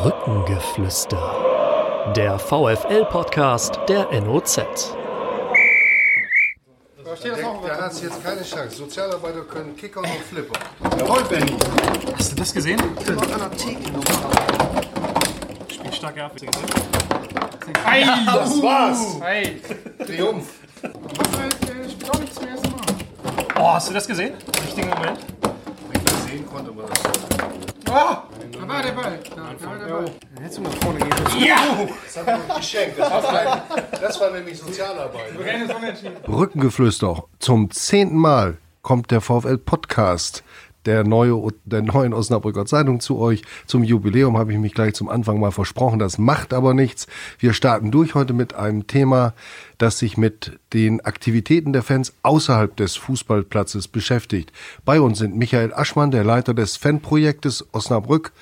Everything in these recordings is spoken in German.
Brückengeflüster. Der VFL-Podcast der NOZ. Der, der hat jetzt keine Chance. Sozialarbeiter können Kicker und Flipper. Jawohl, Benny. Hast du das gesehen? Immer an der Theke noch. Spielt stark ab. Ei, das war's. Hey. Triumph. spielt auch nicht zum ersten Mal. Oh, hast du das gesehen? Richtigen Moment. Wenn ich das sehen konnte, war das. Ah! Da war der Ball. Ball. Hättest du nach vorne gehen müssen. Ja! Das hat mir geschenkt. Das war, mein, das war nämlich Sozialarbeit. Brückengeflüster. Zum zehnten Mal kommt der VfL-Podcast der, neue, der neuen Osnabrücker Zeitung zu euch. Zum Jubiläum habe ich mich gleich zum Anfang mal versprochen. Das macht aber nichts. Wir starten durch heute mit einem Thema, das sich mit den Aktivitäten der Fans außerhalb des Fußballplatzes beschäftigt. Bei uns sind Michael Aschmann, der Leiter des Fanprojektes Osnabrück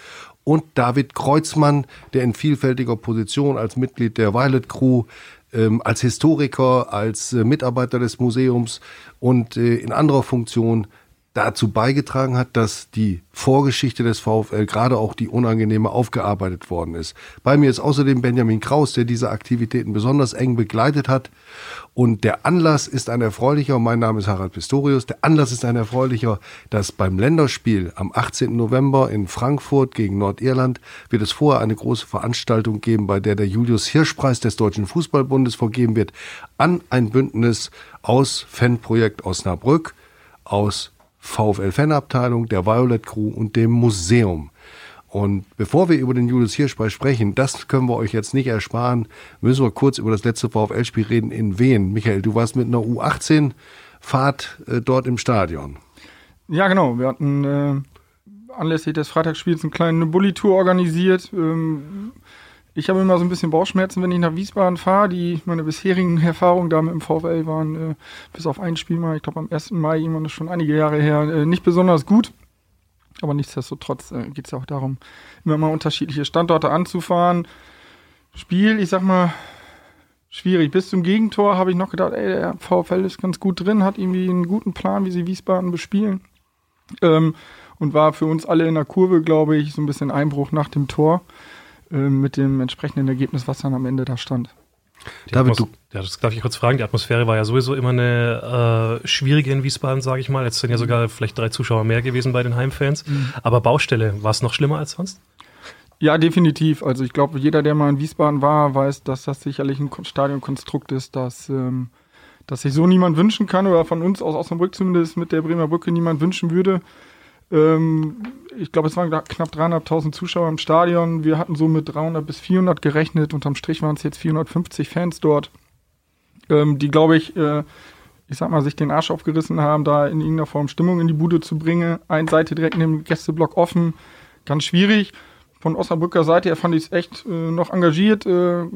und David Kreuzmann, der in vielfältiger Position als Mitglied der Violet Crew ähm, als Historiker, als äh, Mitarbeiter des Museums und äh, in anderer Funktion dazu beigetragen hat, dass die Vorgeschichte des VfL, gerade auch die unangenehme, aufgearbeitet worden ist. Bei mir ist außerdem Benjamin Kraus, der diese Aktivitäten besonders eng begleitet hat. Und der Anlass ist ein erfreulicher, mein Name ist Harald Pistorius, der Anlass ist ein erfreulicher, dass beim Länderspiel am 18. November in Frankfurt gegen Nordirland wird es vorher eine große Veranstaltung geben, bei der der Julius Hirschpreis des Deutschen Fußballbundes vergeben wird an ein Bündnis aus Fanprojekt Osnabrück, aus VfL-Fanabteilung, der Violet Crew und dem Museum. Und bevor wir über den Julius Hirschpreis sprechen, das können wir euch jetzt nicht ersparen, müssen wir kurz über das letzte VfL-Spiel reden in Wien. Michael, du warst mit einer U18-Fahrt äh, dort im Stadion. Ja, genau. Wir hatten äh, anlässlich des Freitagsspiels eine kleine Bulli-Tour organisiert. Ähm, ich habe immer so ein bisschen Bauchschmerzen, wenn ich nach Wiesbaden fahre. Die meine bisherigen Erfahrungen da mit dem VfL waren, äh, bis auf ein Spiel mal, ich glaube am 1. Mai, irgendwann ist schon einige Jahre her, äh, nicht besonders gut. Aber nichtsdestotrotz äh, geht es ja auch darum, immer mal unterschiedliche Standorte anzufahren. Spiel, ich sag mal, schwierig. Bis zum Gegentor habe ich noch gedacht, ey, der VfL ist ganz gut drin, hat irgendwie einen guten Plan, wie sie Wiesbaden bespielen. Ähm, und war für uns alle in der Kurve, glaube ich, so ein bisschen Einbruch nach dem Tor. Äh, mit dem entsprechenden Ergebnis, was dann am Ende da stand. David, du. Ja, das darf ich kurz fragen. Die Atmosphäre war ja sowieso immer eine äh, schwierige in Wiesbaden, sage ich mal. Jetzt sind ja sogar vielleicht drei Zuschauer mehr gewesen bei den Heimfans. Mhm. Aber Baustelle, war es noch schlimmer als sonst? Ja, definitiv. Also ich glaube, jeder, der mal in Wiesbaden war, weiß, dass das sicherlich ein Stadionkonstrukt ist, das, ähm, das sich so niemand wünschen kann oder von uns aus Osnabrück zumindest mit der Bremer Brücke niemand wünschen würde. Ähm, ich glaube, es waren knapp 300.000 Zuschauer im Stadion. Wir hatten so mit 300 bis 400 gerechnet. Unterm Strich waren es jetzt 450 Fans dort, ähm, die, glaube ich, äh, ich sag mal, sich den Arsch aufgerissen haben, da in irgendeiner Form Stimmung in die Bude zu bringen. Eine Seite direkt in dem Gästeblock offen, ganz schwierig. Von Osnabrücker Seite her fand ich es echt äh, noch engagiert. Äh,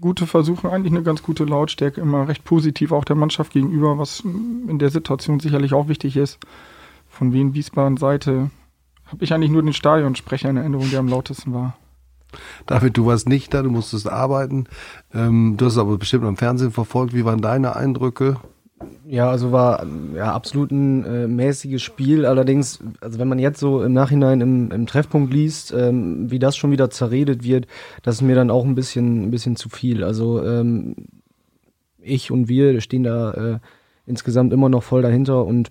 gute Versuche, eigentlich eine ganz gute Lautstärke, immer recht positiv auch der Mannschaft gegenüber, was in der Situation sicherlich auch wichtig ist. Von Wien Wiesbaden Seite habe ich eigentlich nur den Stadionsprecher in Erinnerung, der am lautesten war. David, du warst nicht da, du musstest arbeiten. Ähm, du hast es aber bestimmt am Fernsehen verfolgt. Wie waren deine Eindrücke? Ja, also war ja absolut ein äh, mäßiges Spiel. Allerdings, also wenn man jetzt so im Nachhinein im, im Treffpunkt liest, ähm, wie das schon wieder zerredet wird, das ist mir dann auch ein bisschen, ein bisschen zu viel. Also ähm, ich und wir stehen da äh, insgesamt immer noch voll dahinter und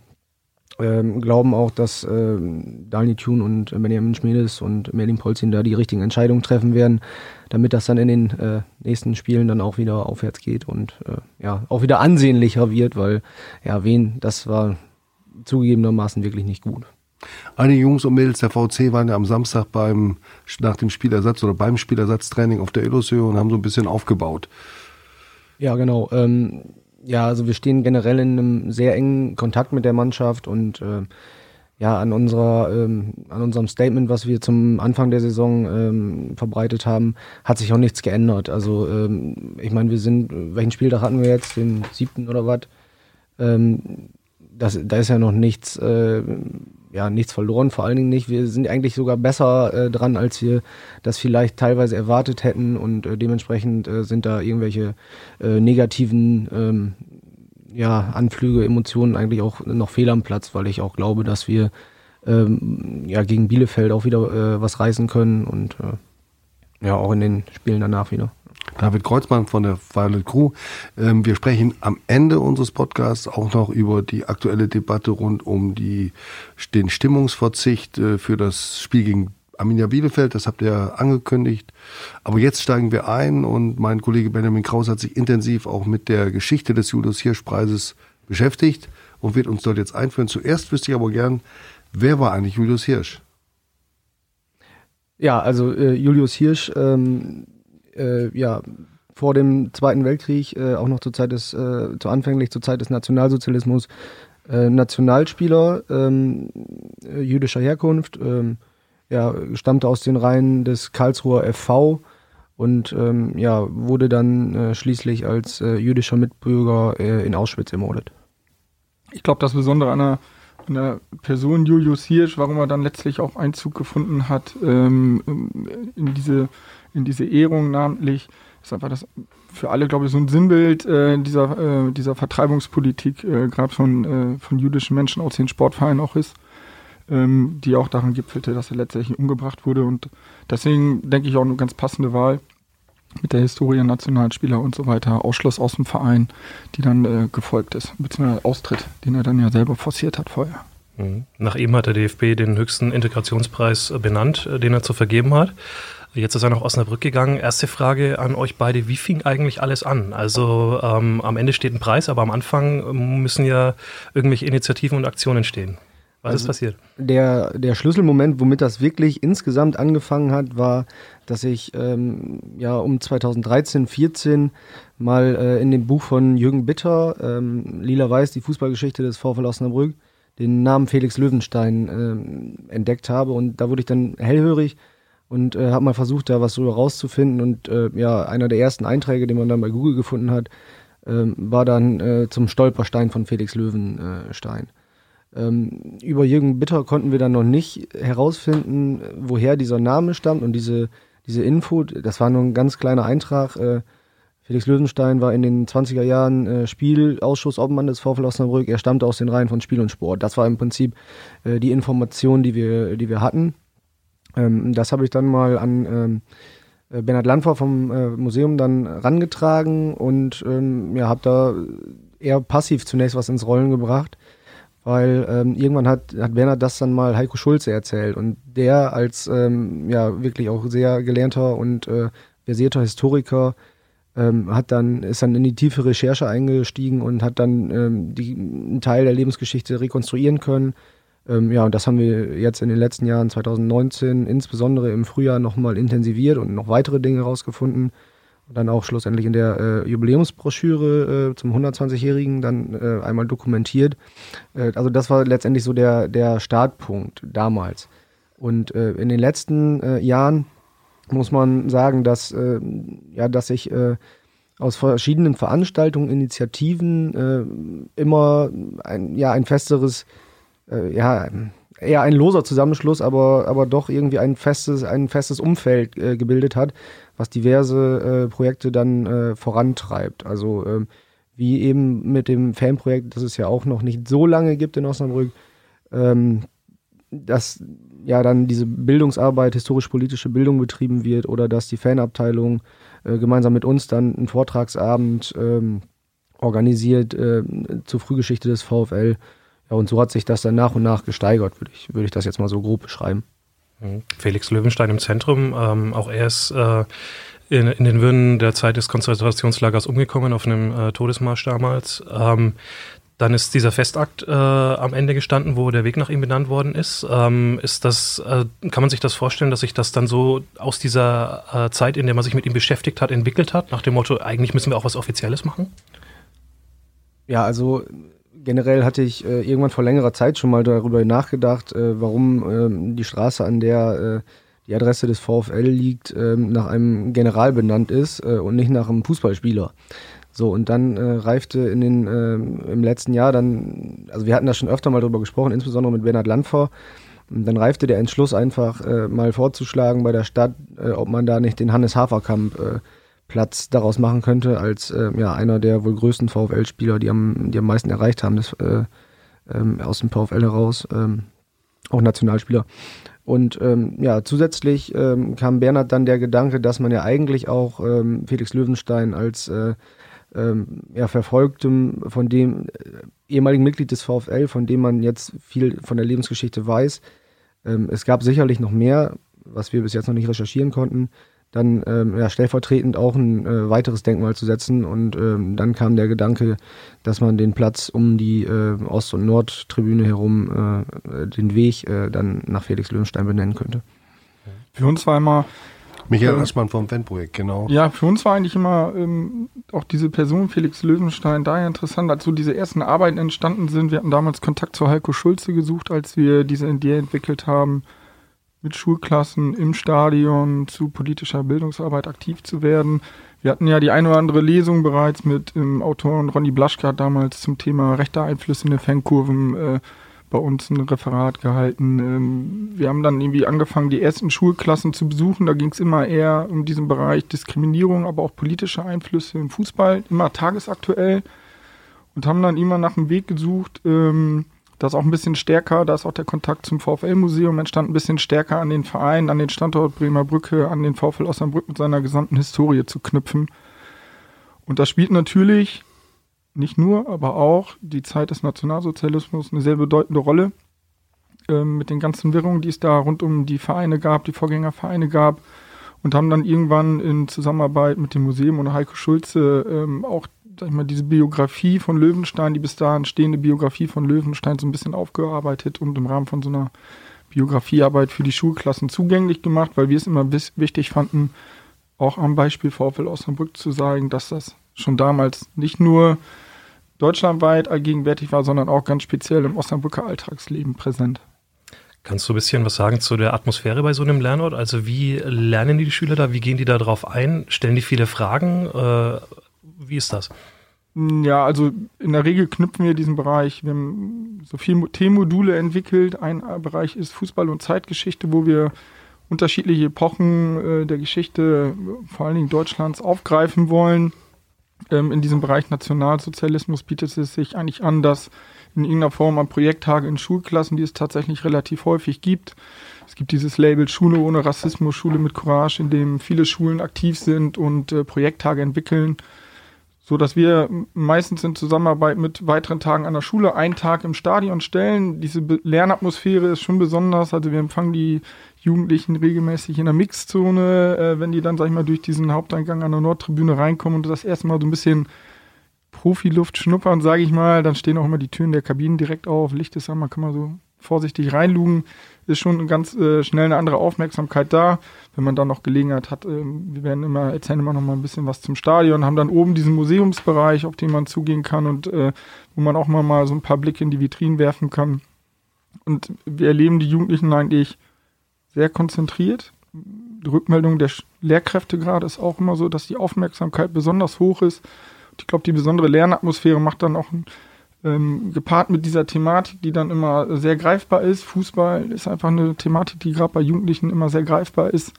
ähm, glauben auch, dass äh, Daniel Thune und Benjamin Schmiedes und Merlin Polzin da die richtigen Entscheidungen treffen werden, damit das dann in den äh, nächsten Spielen dann auch wieder aufwärts geht und äh, ja auch wieder ansehnlicher wird, weil ja wen das war zugegebenermaßen wirklich nicht gut. Einige Jungs und Mädels der VC waren ja am Samstag beim nach dem Spielersatz oder beim Spielersatztraining auf der Illusion und haben so ein bisschen aufgebaut. Ja, genau. Ähm, ja, also wir stehen generell in einem sehr engen Kontakt mit der Mannschaft und äh, ja, an unserer, ähm, an unserem Statement, was wir zum Anfang der Saison ähm, verbreitet haben, hat sich auch nichts geändert. Also ähm, ich meine, wir sind, welchen Spieltag hatten wir jetzt, den siebten oder was? Ähm, das, da ist ja noch nichts, äh, ja, nichts verloren, vor allen Dingen nicht. Wir sind eigentlich sogar besser äh, dran, als wir das vielleicht teilweise erwartet hätten und äh, dementsprechend äh, sind da irgendwelche äh, negativen ähm, ja, Anflüge, Emotionen eigentlich auch noch fehl am Platz, weil ich auch glaube, dass wir ähm, ja gegen Bielefeld auch wieder äh, was reißen können und äh, Ja, auch in den Spielen danach wieder. David Kreuzmann von der Violet Crew. Ähm, wir sprechen am Ende unseres Podcasts auch noch über die aktuelle Debatte rund um die, den Stimmungsverzicht äh, für das Spiel gegen Arminia Bielefeld. Das habt ihr angekündigt. Aber jetzt steigen wir ein und mein Kollege Benjamin Kraus hat sich intensiv auch mit der Geschichte des Julius Hirsch Preises beschäftigt und wird uns dort jetzt einführen. Zuerst wüsste ich aber gern, wer war eigentlich Julius Hirsch? Ja, also äh, Julius Hirsch ähm, äh, ja, vor dem Zweiten Weltkrieg, äh, auch noch zur Zeit des, äh, zu anfänglich zur Zeit des Nationalsozialismus, äh, Nationalspieler ähm, äh, jüdischer Herkunft, ähm, ja, stammte aus den Reihen des Karlsruher FV und ähm, ja, wurde dann äh, schließlich als äh, jüdischer Mitbürger in Auschwitz ermordet. Ich glaube, das Besondere an der, an der Person Julius Hirsch, warum er dann letztlich auch Einzug gefunden hat ähm, in diese in diese Ehrung namentlich. ist einfach das für alle, glaube ich, so ein Sinnbild äh, dieser, äh, dieser Vertreibungspolitik, äh, gerade von, äh, von jüdischen Menschen aus den Sportvereinen auch ist, ähm, die auch daran gipfelte, dass er letztendlich umgebracht wurde. Und deswegen denke ich auch eine ganz passende Wahl mit der Historie, Nationalspieler und so weiter, Ausschluss aus dem Verein, die dann äh, gefolgt ist, beziehungsweise Austritt, den er dann ja selber forciert hat vorher. Mhm. Nach ihm hat der DFB den höchsten Integrationspreis äh, benannt, äh, den er zu vergeben hat. Jetzt ist er nach Osnabrück gegangen. Erste Frage an euch beide: Wie fing eigentlich alles an? Also ähm, am Ende steht ein Preis, aber am Anfang müssen ja irgendwelche Initiativen und Aktionen stehen. Was also ist passiert? Der, der Schlüsselmoment, womit das wirklich insgesamt angefangen hat, war, dass ich ähm, ja um 2013, 14 mal äh, in dem Buch von Jürgen Bitter, ähm, Lila Weiß, die Fußballgeschichte des VfL Osnabrück, den Namen Felix Löwenstein ähm, entdeckt habe. Und da wurde ich dann hellhörig und äh, habe mal versucht, da was so rauszufinden. Und äh, ja, einer der ersten Einträge, den man dann bei Google gefunden hat, äh, war dann äh, zum Stolperstein von Felix Löwenstein. Ähm, über Jürgen Bitter konnten wir dann noch nicht herausfinden, woher dieser Name stammt und diese, diese Info. Das war nur ein ganz kleiner Eintrag. Äh, Felix Löwenstein war in den 20er Jahren äh, Spielausschuss-Obmann des VfL Osnabrück. Er stammte aus den Reihen von Spiel und Sport. Das war im Prinzip äh, die Information, die wir, die wir hatten. Ähm, das habe ich dann mal an ähm, äh, Bernhard Landfer vom äh, Museum dann rangetragen und ähm, ja, habe da eher passiv zunächst was ins Rollen gebracht, weil ähm, irgendwann hat, hat Bernhard das dann mal Heiko Schulze erzählt und der als ähm, ja wirklich auch sehr gelernter und äh, versierter Historiker ähm, hat dann, ist dann in die tiefe Recherche eingestiegen und hat dann ähm, die, einen Teil der Lebensgeschichte rekonstruieren können ähm, ja, und das haben wir jetzt in den letzten Jahren, 2019, insbesondere im Frühjahr nochmal intensiviert und noch weitere Dinge rausgefunden. Und dann auch schlussendlich in der äh, Jubiläumsbroschüre äh, zum 120-Jährigen dann äh, einmal dokumentiert. Äh, also das war letztendlich so der, der Startpunkt damals. Und äh, in den letzten äh, Jahren muss man sagen, dass, ja, dass ich aus verschiedenen Veranstaltungen, Initiativen immer ein, ja, ein festeres äh, ja, eher ein loser Zusammenschluss, aber, aber doch irgendwie ein festes, ein festes Umfeld äh, gebildet hat, was diverse äh, Projekte dann äh, vorantreibt. Also ähm, wie eben mit dem Fanprojekt, das es ja auch noch nicht so lange gibt in Osnabrück, ähm, dass ja dann diese Bildungsarbeit, historisch-politische Bildung betrieben wird oder dass die Fanabteilung äh, gemeinsam mit uns dann einen Vortragsabend ähm, organisiert äh, zur Frühgeschichte des VfL ja, und so hat sich das dann nach und nach gesteigert, würde ich, würde ich das jetzt mal so grob beschreiben. Mhm. Felix Löwenstein im Zentrum, ähm, auch er ist äh, in, in, den Würden der Zeit des Konzentrationslagers umgekommen, auf einem äh, Todesmarsch damals. Ähm, dann ist dieser Festakt äh, am Ende gestanden, wo der Weg nach ihm benannt worden ist. Ähm, ist das, äh, kann man sich das vorstellen, dass sich das dann so aus dieser äh, Zeit, in der man sich mit ihm beschäftigt hat, entwickelt hat, nach dem Motto, eigentlich müssen wir auch was Offizielles machen? Ja, also generell hatte ich äh, irgendwann vor längerer Zeit schon mal darüber nachgedacht, äh, warum ähm, die Straße, an der äh, die Adresse des VfL liegt, ähm, nach einem General benannt ist äh, und nicht nach einem Fußballspieler. So, und dann äh, reifte in den, äh, im letzten Jahr dann, also wir hatten da schon öfter mal drüber gesprochen, insbesondere mit Bernhard Landfer, dann reifte der Entschluss einfach äh, mal vorzuschlagen bei der Stadt, ob man da nicht den Hannes Haferkamp Platz daraus machen könnte, als äh, ja, einer der wohl größten VfL-Spieler, die am, die am meisten erreicht haben, das, äh, ähm, aus dem VfL heraus, ähm, auch Nationalspieler. Und ähm, ja, zusätzlich ähm, kam Bernhard dann der Gedanke, dass man ja eigentlich auch ähm, Felix Löwenstein als äh, ähm, ja, Verfolgtem von dem äh, ehemaligen Mitglied des VfL, von dem man jetzt viel von der Lebensgeschichte weiß. Es gab sicherlich noch mehr, was wir bis jetzt noch nicht recherchieren konnten dann ähm, ja, stellvertretend auch ein äh, weiteres Denkmal zu setzen. Und ähm, dann kam der Gedanke, dass man den Platz um die äh, Ost- und Nordtribüne herum, äh, den Weg äh, dann nach Felix Löwenstein benennen könnte. Für uns war immer. Michael ähm, Aschmann vom Fanprojekt, genau. Ja, für uns war eigentlich immer ähm, auch diese Person Felix Löwenstein daher interessant, als so diese ersten Arbeiten entstanden sind. Wir hatten damals Kontakt zu Heiko Schulze gesucht, als wir diese Idee entwickelt haben mit Schulklassen im Stadion zu politischer Bildungsarbeit aktiv zu werden. Wir hatten ja die eine oder andere Lesung bereits mit dem Autoren Ronny Blaschka damals zum Thema rechte Einflüsse in den Fankurven äh, bei uns ein Referat gehalten. Ähm, wir haben dann irgendwie angefangen, die ersten Schulklassen zu besuchen. Da ging es immer eher um diesen Bereich Diskriminierung, aber auch politische Einflüsse im Fußball, immer tagesaktuell. Und haben dann immer nach einem Weg gesucht, ähm, das auch ein bisschen stärker, da ist auch der Kontakt zum VfL-Museum entstand, ein bisschen stärker an den Verein, an den Standort Bremer Brücke, an den VfL Osnabrück mit seiner gesamten Historie zu knüpfen. Und da spielt natürlich nicht nur, aber auch die Zeit des Nationalsozialismus eine sehr bedeutende Rolle. Ähm, mit den ganzen Wirrungen, die es da rund um die Vereine gab, die Vorgängervereine gab. Und haben dann irgendwann in Zusammenarbeit mit dem Museum und Heiko Schulze ähm, auch sag ich mal, diese Biografie von Löwenstein, die bis dahin stehende Biografie von Löwenstein so ein bisschen aufgearbeitet und im Rahmen von so einer Biografiearbeit für die Schulklassen zugänglich gemacht, weil wir es immer wichtig fanden, auch am Beispiel VfL Osnabrück zu sagen, dass das schon damals nicht nur deutschlandweit allgegenwärtig war, sondern auch ganz speziell im Osnabrücker Alltagsleben präsent. Kannst du ein bisschen was sagen zu der Atmosphäre bei so einem Lernort? Also wie lernen die Schüler da? Wie gehen die da drauf ein? Stellen die viele Fragen? Äh, wie ist das? Ja, also in der Regel knüpfen wir diesen Bereich. Wir haben so viele Themenmodule entwickelt. Ein Bereich ist Fußball und Zeitgeschichte, wo wir unterschiedliche Epochen äh, der Geschichte, vor allen Dingen Deutschlands, aufgreifen wollen. Ähm, in diesem Bereich Nationalsozialismus bietet es sich eigentlich an, dass in irgendeiner Form an Projekttage in Schulklassen, die es tatsächlich relativ häufig gibt. Es gibt dieses Label Schule ohne Rassismus, Schule mit Courage, in dem viele Schulen aktiv sind und äh, Projekttage entwickeln so dass wir meistens in Zusammenarbeit mit weiteren Tagen an der Schule einen Tag im Stadion stellen. Diese Lernatmosphäre ist schon besonders. Also wir empfangen die Jugendlichen regelmäßig in der Mixzone, äh, wenn die dann, sag ich mal, durch diesen Haupteingang an der Nordtribüne reinkommen und das erste Mal so ein bisschen Profiluft schnuppern, sage ich mal. Dann stehen auch immer die Türen der Kabinen direkt auf. Licht ist an, man kann mal so vorsichtig reinlugen ist schon ganz äh, schnell eine andere Aufmerksamkeit da. Wenn man dann noch Gelegenheit hat, äh, wir werden immer, erzählen immer noch mal ein bisschen was zum Stadion, haben dann oben diesen Museumsbereich, auf den man zugehen kann und äh, wo man auch mal, mal so ein paar Blicke in die Vitrinen werfen kann. Und wir erleben die Jugendlichen eigentlich sehr konzentriert. Die Rückmeldung der Lehrkräfte gerade ist auch immer so, dass die Aufmerksamkeit besonders hoch ist. Ich glaube, die besondere Lernatmosphäre macht dann auch einen ähm, gepaart mit dieser Thematik, die dann immer sehr greifbar ist. Fußball ist einfach eine Thematik, die gerade bei Jugendlichen immer sehr greifbar ist.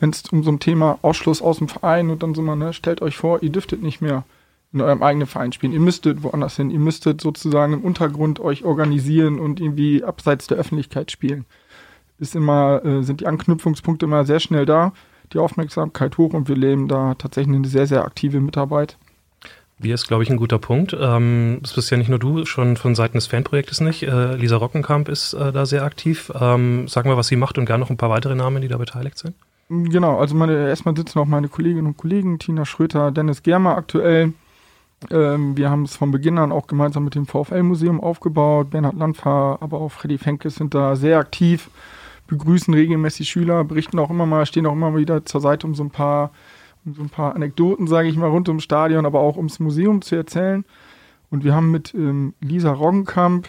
Wenn es um so ein Thema Ausschluss aus dem Verein und dann so mal, ne, stellt euch vor, ihr dürftet nicht mehr in eurem eigenen Verein spielen. Ihr müsstet woanders hin. Ihr müsstet sozusagen im Untergrund euch organisieren und irgendwie abseits der Öffentlichkeit spielen. Ist immer, äh, sind die Anknüpfungspunkte immer sehr schnell da, die Aufmerksamkeit hoch und wir leben da tatsächlich eine sehr, sehr aktive Mitarbeit. Wir ist, glaube ich, ein guter Punkt. Ähm, das bist ja nicht nur du, schon von Seiten des Fanprojektes nicht. Äh, Lisa Rockenkamp ist äh, da sehr aktiv. Ähm, sag mal, was sie macht und gerne noch ein paar weitere Namen, die da beteiligt sind. Genau, also meine, erstmal sitzen auch meine Kolleginnen und Kollegen, Tina Schröter, Dennis Germer aktuell. Ähm, wir haben es von Beginn an auch gemeinsam mit dem VfL-Museum aufgebaut. Bernhard Landfahr, aber auch Freddy Fenkes sind da sehr aktiv, begrüßen regelmäßig Schüler, berichten auch immer mal, stehen auch immer wieder zur Seite, um so ein paar so ein paar Anekdoten, sage ich mal, rund ums Stadion, aber auch ums Museum zu erzählen. Und wir haben mit ähm, Lisa Roggenkamp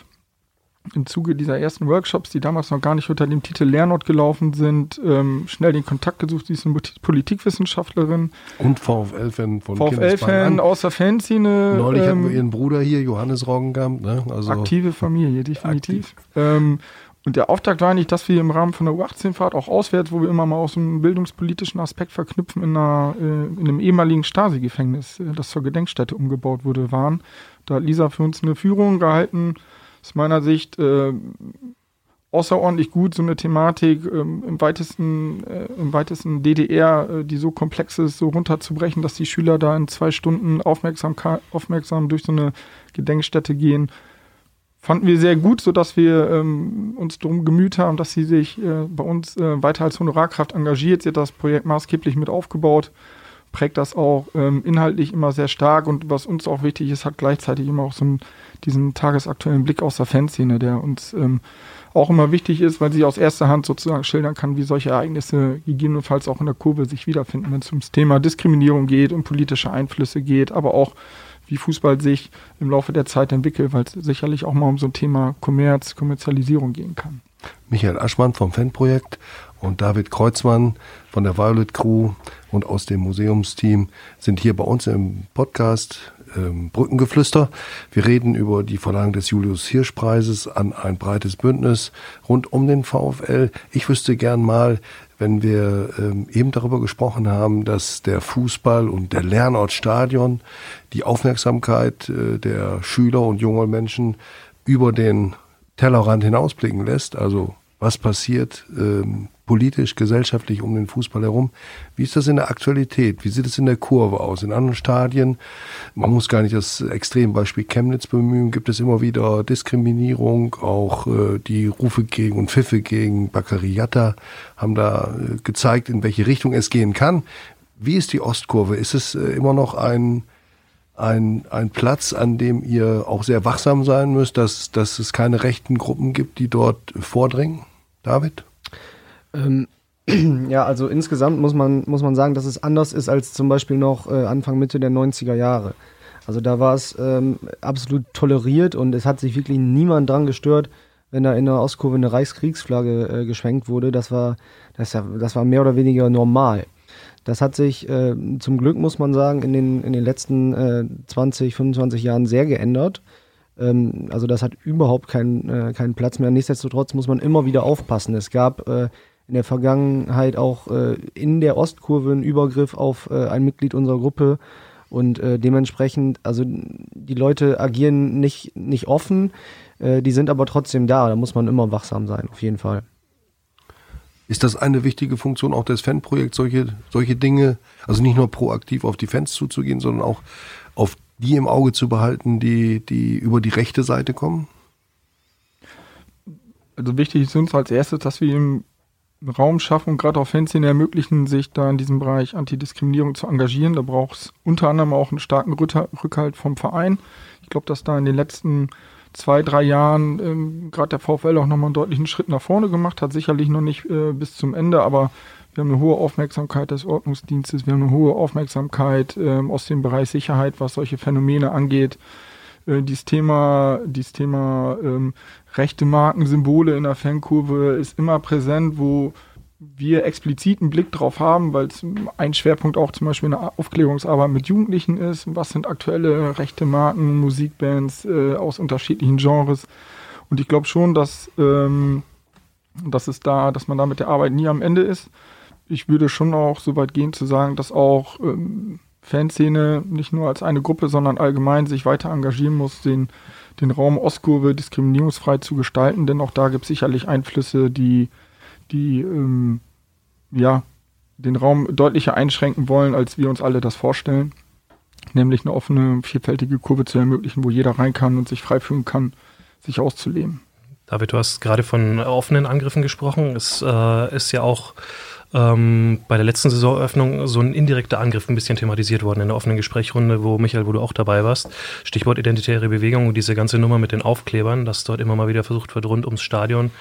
im Zuge dieser ersten Workshops, die damals noch gar nicht unter dem Titel Lernort gelaufen sind, ähm, schnell den Kontakt gesucht. Sie ist eine Politikwissenschaftlerin. Und VfL-Fan von VfL-Fan aus der Fanszene. Neulich ähm, hatten wir ihren Bruder hier, Johannes Roggenkamp. Ne? Also aktive Familie, definitiv. Ähm, und der Auftakt war eigentlich, dass wir im Rahmen von der U18-Fahrt auch auswärts, wo wir immer mal aus einem bildungspolitischen Aspekt verknüpfen, in, einer, äh, in einem ehemaligen Stasi-Gefängnis, äh, das zur Gedenkstätte umgebaut wurde, waren. Da hat Lisa für uns eine Führung gehalten, aus meiner Sicht äh, außerordentlich gut, so eine Thematik ähm, im weitesten, äh, im weitesten DDR, äh, die so komplex ist, so runterzubrechen, dass die Schüler da in zwei Stunden aufmerksam durch so eine Gedenkstätte gehen. Fanden wir sehr gut, sodass wir ähm, uns darum gemüht haben, dass sie sich äh, bei uns äh, weiter als Honorarkraft engagiert. Sie hat das Projekt maßgeblich mit aufgebaut, prägt das auch ähm, inhaltlich immer sehr stark und was uns auch wichtig ist, hat gleichzeitig immer auch so einen, diesen tagesaktuellen Blick aus der Fanszene, der uns ähm, auch immer wichtig ist, weil sie aus erster Hand sozusagen schildern kann, wie solche Ereignisse gegebenenfalls auch in der Kurve sich wiederfinden, wenn es ums Thema Diskriminierung geht, um politische Einflüsse geht, aber auch wie Fußball sich im Laufe der Zeit entwickelt, weil es sicherlich auch mal um so ein Thema Kommerz, Kommerzialisierung gehen kann. Michael Aschmann vom Fanprojekt und David Kreuzmann von der Violet Crew und aus dem Museumsteam sind hier bei uns im Podcast ähm, Brückengeflüster. Wir reden über die Verleihung des Julius Hirsch Preises an ein breites Bündnis rund um den VfL. Ich wüsste gern mal, wenn wir ähm, eben darüber gesprochen haben, dass der Fußball und der Lernort Stadion die Aufmerksamkeit äh, der Schüler und junger Menschen über den Tellerrand hinausblicken lässt, also was passiert ähm, politisch, gesellschaftlich um den Fußball herum. Wie ist das in der Aktualität? Wie sieht es in der Kurve aus? In anderen Stadien, man muss gar nicht das Extrembeispiel Chemnitz bemühen, gibt es immer wieder Diskriminierung, auch äh, die Rufe gegen und Pfiffe gegen Baccariata haben da äh, gezeigt, in welche Richtung es gehen kann. Wie ist die Ostkurve? Ist es äh, immer noch ein ein, ein Platz, an dem ihr auch sehr wachsam sein müsst, dass, dass es keine rechten Gruppen gibt, die dort vordringen? David? Ähm, ja, also insgesamt muss man, muss man sagen, dass es anders ist als zum Beispiel noch äh, Anfang, Mitte der 90er Jahre. Also da war es ähm, absolut toleriert und es hat sich wirklich niemand dran gestört, wenn da in der Ostkurve eine Reichskriegsflagge äh, geschwenkt wurde. Das war, das, das war mehr oder weniger normal. Das hat sich äh, zum Glück, muss man sagen, in den, in den letzten äh, 20, 25 Jahren sehr geändert. Ähm, also das hat überhaupt keinen, äh, keinen Platz mehr. Nichtsdestotrotz muss man immer wieder aufpassen. Es gab äh, in der Vergangenheit auch äh, in der Ostkurve einen Übergriff auf äh, ein Mitglied unserer Gruppe. Und äh, dementsprechend, also die Leute agieren nicht, nicht offen, äh, die sind aber trotzdem da. Da muss man immer wachsam sein, auf jeden Fall. Ist das eine wichtige Funktion auch des Fanprojekts, solche, solche Dinge, also nicht nur proaktiv auf die Fans zuzugehen, sondern auch auf die im Auge zu behalten, die, die über die rechte Seite kommen? Also wichtig ist uns als erstes, dass wir im Raum schaffen und gerade auch Fanszene ermöglichen, sich da in diesem Bereich Antidiskriminierung zu engagieren. Da braucht es unter anderem auch einen starken Rückhalt vom Verein. Ich glaube, dass da in den letzten zwei, drei Jahren ähm, gerade der VfL auch nochmal einen deutlichen Schritt nach vorne gemacht hat. Sicherlich noch nicht äh, bis zum Ende, aber wir haben eine hohe Aufmerksamkeit des Ordnungsdienstes, wir haben eine hohe Aufmerksamkeit ähm, aus dem Bereich Sicherheit, was solche Phänomene angeht. Äh, dieses Thema, dieses Thema ähm, rechte Marken, Symbole in der Fankurve ist immer präsent, wo wir explizit einen Blick drauf haben, weil es ein Schwerpunkt auch zum Beispiel eine Aufklärungsarbeit mit Jugendlichen ist. Was sind aktuelle rechte Marken, Musikbands äh, aus unterschiedlichen Genres? Und ich glaube schon, dass, ähm, dass es da, dass man da mit der Arbeit nie am Ende ist. Ich würde schon auch so weit gehen zu sagen, dass auch ähm, Fanszene nicht nur als eine Gruppe, sondern allgemein sich weiter engagieren muss, den, den Raum Ostkurve diskriminierungsfrei zu gestalten, denn auch da gibt es sicherlich Einflüsse, die die ähm, ja, den Raum deutlicher einschränken wollen, als wir uns alle das vorstellen. Nämlich eine offene, vielfältige Kurve zu ermöglichen, wo jeder rein kann und sich frei fühlen kann, sich auszuleben. David, du hast gerade von offenen Angriffen gesprochen. Es äh, ist ja auch ähm, bei der letzten Saisoneröffnung so ein indirekter Angriff ein bisschen thematisiert worden in der offenen Gesprächsrunde, wo Michael, wo du auch dabei warst. Stichwort identitäre Bewegung und diese ganze Nummer mit den Aufklebern, dass dort immer mal wieder versucht wird, rund ums Stadion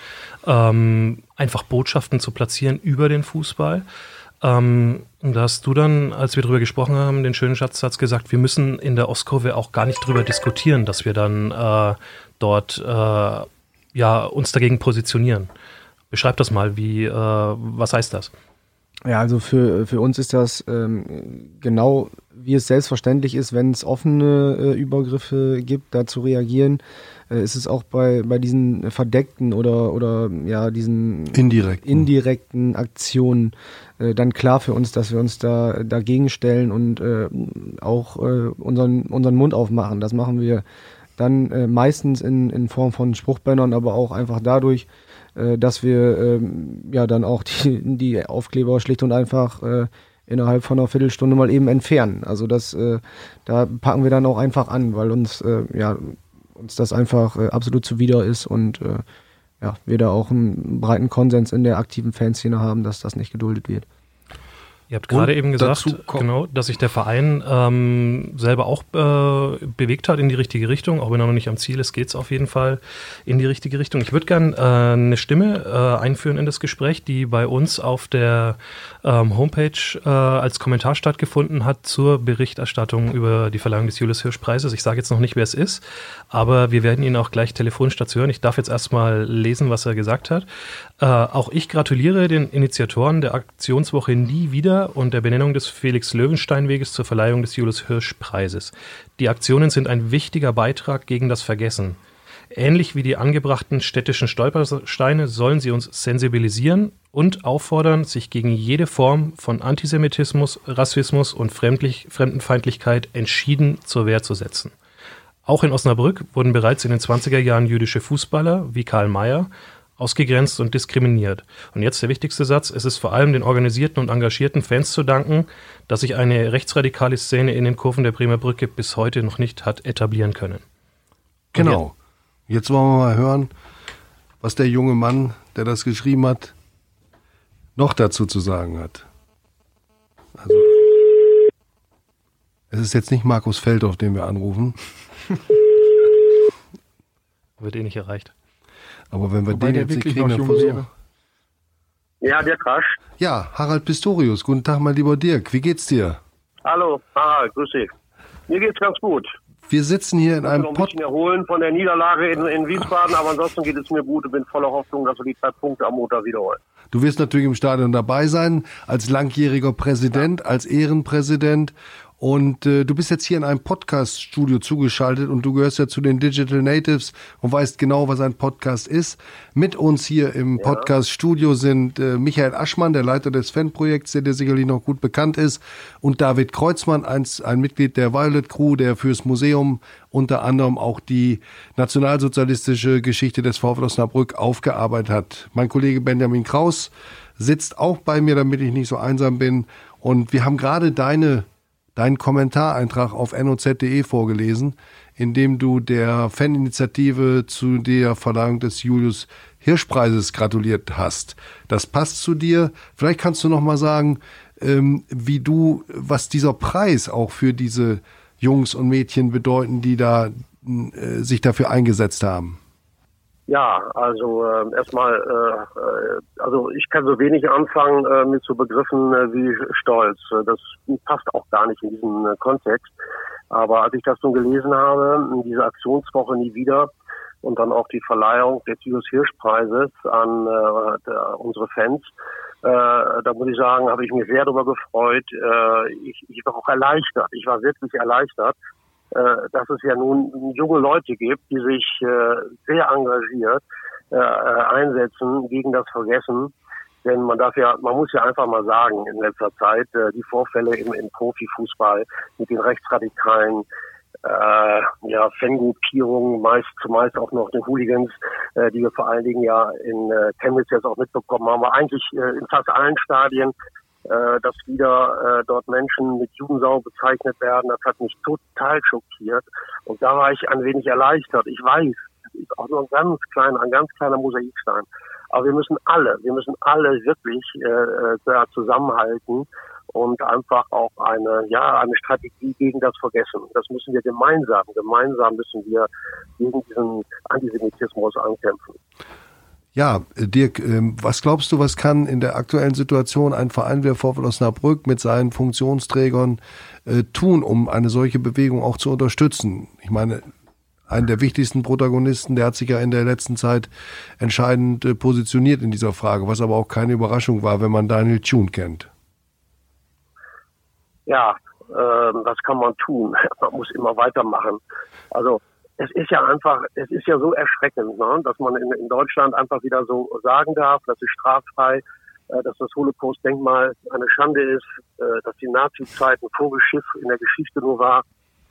ähm, einfach Botschaften zu platzieren über den Fußball. Ähm, da hast du dann, als wir darüber gesprochen haben, den schönen Schatzsatz gesagt, wir müssen in der Ostkurve auch gar nicht drüber diskutieren, dass wir dann äh, dort äh, ja, uns dagegen positionieren. Beschreib das mal, wie, äh, was heißt das? Ja, also für, für uns ist das ähm, genau wie es selbstverständlich ist, wenn es offene äh, Übergriffe gibt, da zu reagieren. Äh, ist es auch bei, bei diesen verdeckten oder, oder ja, diesen indirekten, indirekten Aktionen äh, dann klar für uns, dass wir uns da dagegen stellen und äh, auch äh, unseren, unseren Mund aufmachen. Das machen wir dann äh, meistens in, in Form von Spruchbändern, aber auch einfach dadurch, äh, dass wir ähm, ja dann auch die, die Aufkleber schlicht und einfach äh, innerhalb von einer Viertelstunde mal eben entfernen. Also das, äh, da packen wir dann auch einfach an, weil uns äh, ja uns das einfach äh, absolut zuwider ist und äh, ja, wir da auch einen breiten Konsens in der aktiven Fanszene haben, dass das nicht geduldet wird. Ihr habt gerade eben gesagt, genau, dass sich der Verein ähm, selber auch äh, bewegt hat in die richtige Richtung. Auch wenn er noch nicht am Ziel ist, geht es auf jeden Fall in die richtige Richtung. Ich würde gerne äh, eine Stimme äh, einführen in das Gespräch, die bei uns auf der ähm, Homepage äh, als Kommentar stattgefunden hat zur Berichterstattung über die Verleihung des Julius Hirsch Preises. Ich sage jetzt noch nicht, wer es ist, aber wir werden ihn auch gleich telefonisch dazu hören. Ich darf jetzt erstmal lesen, was er gesagt hat. Äh, auch ich gratuliere den Initiatoren der Aktionswoche nie wieder und der Benennung des Felix-Löwenstein-Weges zur Verleihung des Julius-Hirsch-Preises. Die Aktionen sind ein wichtiger Beitrag gegen das Vergessen. Ähnlich wie die angebrachten städtischen Stolpersteine sollen sie uns sensibilisieren und auffordern, sich gegen jede Form von Antisemitismus, Rassismus und Fremdlich Fremdenfeindlichkeit entschieden zur Wehr zu setzen. Auch in Osnabrück wurden bereits in den 20er Jahren jüdische Fußballer wie Karl Mayer ausgegrenzt und diskriminiert. Und jetzt der wichtigste Satz, es ist vor allem den organisierten und engagierten Fans zu danken, dass sich eine rechtsradikale Szene in den Kurven der Bremer Brücke bis heute noch nicht hat etablieren können. Genau. Jetzt wollen wir mal hören, was der junge Mann, der das geschrieben hat, noch dazu zu sagen hat. Also, es ist jetzt nicht Markus Feldorf, den wir anrufen. Wird eh nicht erreicht. Aber wenn wir Wobei den jetzt nicht kriegen, dann versuchen. Ja, Dirk Rasch. Ja, Harald Pistorius. Guten Tag, mein lieber Dirk. Wie geht's dir? Hallo, Harald, grüß dich. Mir geht's ganz gut. Wir sitzen hier in einem Pod... Ich ein bisschen erholen von der Niederlage in, in Wiesbaden, aber ansonsten geht es mir gut und bin voller Hoffnung, dass wir die zwei Punkte am Montag wiederholen. Du wirst natürlich im Stadion dabei sein, als langjähriger Präsident, ja. als Ehrenpräsident und äh, du bist jetzt hier in einem Podcast-Studio zugeschaltet und du gehörst ja zu den Digital Natives und weißt genau, was ein Podcast ist. Mit uns hier im ja. Podcast-Studio sind äh, Michael Aschmann, der Leiter des Fanprojekts, der dir sicherlich noch gut bekannt ist, und David Kreuzmann, ein, ein Mitglied der Violet Crew, der fürs Museum unter anderem auch die nationalsozialistische Geschichte des VfL Osnabrück aufgearbeitet hat. Mein Kollege Benjamin Kraus sitzt auch bei mir, damit ich nicht so einsam bin. Und wir haben gerade deine deinen Kommentareintrag auf noz.de vorgelesen, in dem du der Faninitiative zu der Verleihung des Julius Hirschpreises gratuliert hast. Das passt zu dir. Vielleicht kannst du noch mal sagen, ähm, wie du, was dieser Preis auch für diese Jungs und Mädchen bedeuten, die da äh, sich dafür eingesetzt haben. Ja, also äh, erstmal, äh, also ich kann so wenig anfangen äh, mit so Begriffen äh, wie Stolz. Das passt auch gar nicht in diesen äh, Kontext. Aber als ich das nun gelesen habe, diese Aktionswoche nie wieder und dann auch die Verleihung des Julius Hirsch Preises an äh, der, unsere Fans, äh, da muss ich sagen, habe ich mich sehr darüber gefreut. Äh, ich, ich war auch erleichtert. Ich war wirklich erleichtert, dass es ja nun junge Leute gibt, die sich äh, sehr engagiert äh, einsetzen gegen das Vergessen. Denn man darf ja, man muss ja einfach mal sagen, in letzter Zeit, äh, die Vorfälle im, im Profifußball mit den rechtsradikalen äh, ja, Fangruppierungen, meist zumeist auch noch den Hooligans, äh, die wir vor allen Dingen ja in äh, Chemnitz jetzt auch mitbekommen haben, aber eigentlich äh, in fast allen Stadien äh, dass wieder äh, dort Menschen mit Jugendsau bezeichnet werden. Das hat mich total schockiert. Und da war ich ein wenig erleichtert. Ich weiß, das ist auch nur ein ganz kleiner, ein ganz kleiner Mosaikstein. Aber wir müssen alle, wir müssen alle wirklich äh, da zusammenhalten und einfach auch eine, ja, eine Strategie gegen das Vergessen. Das müssen wir gemeinsam, gemeinsam müssen wir gegen diesen Antisemitismus ankämpfen. Ja, Dirk, ähm, was glaubst du, was kann in der aktuellen Situation ein Verein wie der VfL Osnabrück mit seinen Funktionsträgern äh, tun, um eine solche Bewegung auch zu unterstützen? Ich meine, einen der wichtigsten Protagonisten, der hat sich ja in der letzten Zeit entscheidend äh, positioniert in dieser Frage, was aber auch keine Überraschung war, wenn man Daniel Thune kennt. Ja, äh, was kann man tun? Man muss immer weitermachen. Also es ist ja einfach, es ist ja so erschreckend, ne, dass man in, in Deutschland einfach wieder so sagen darf, das ist straffrei, äh, dass das Holocaust-Denkmal eine Schande ist, äh, dass die Nazi-Zeit ein Vogelschiff in der Geschichte nur war.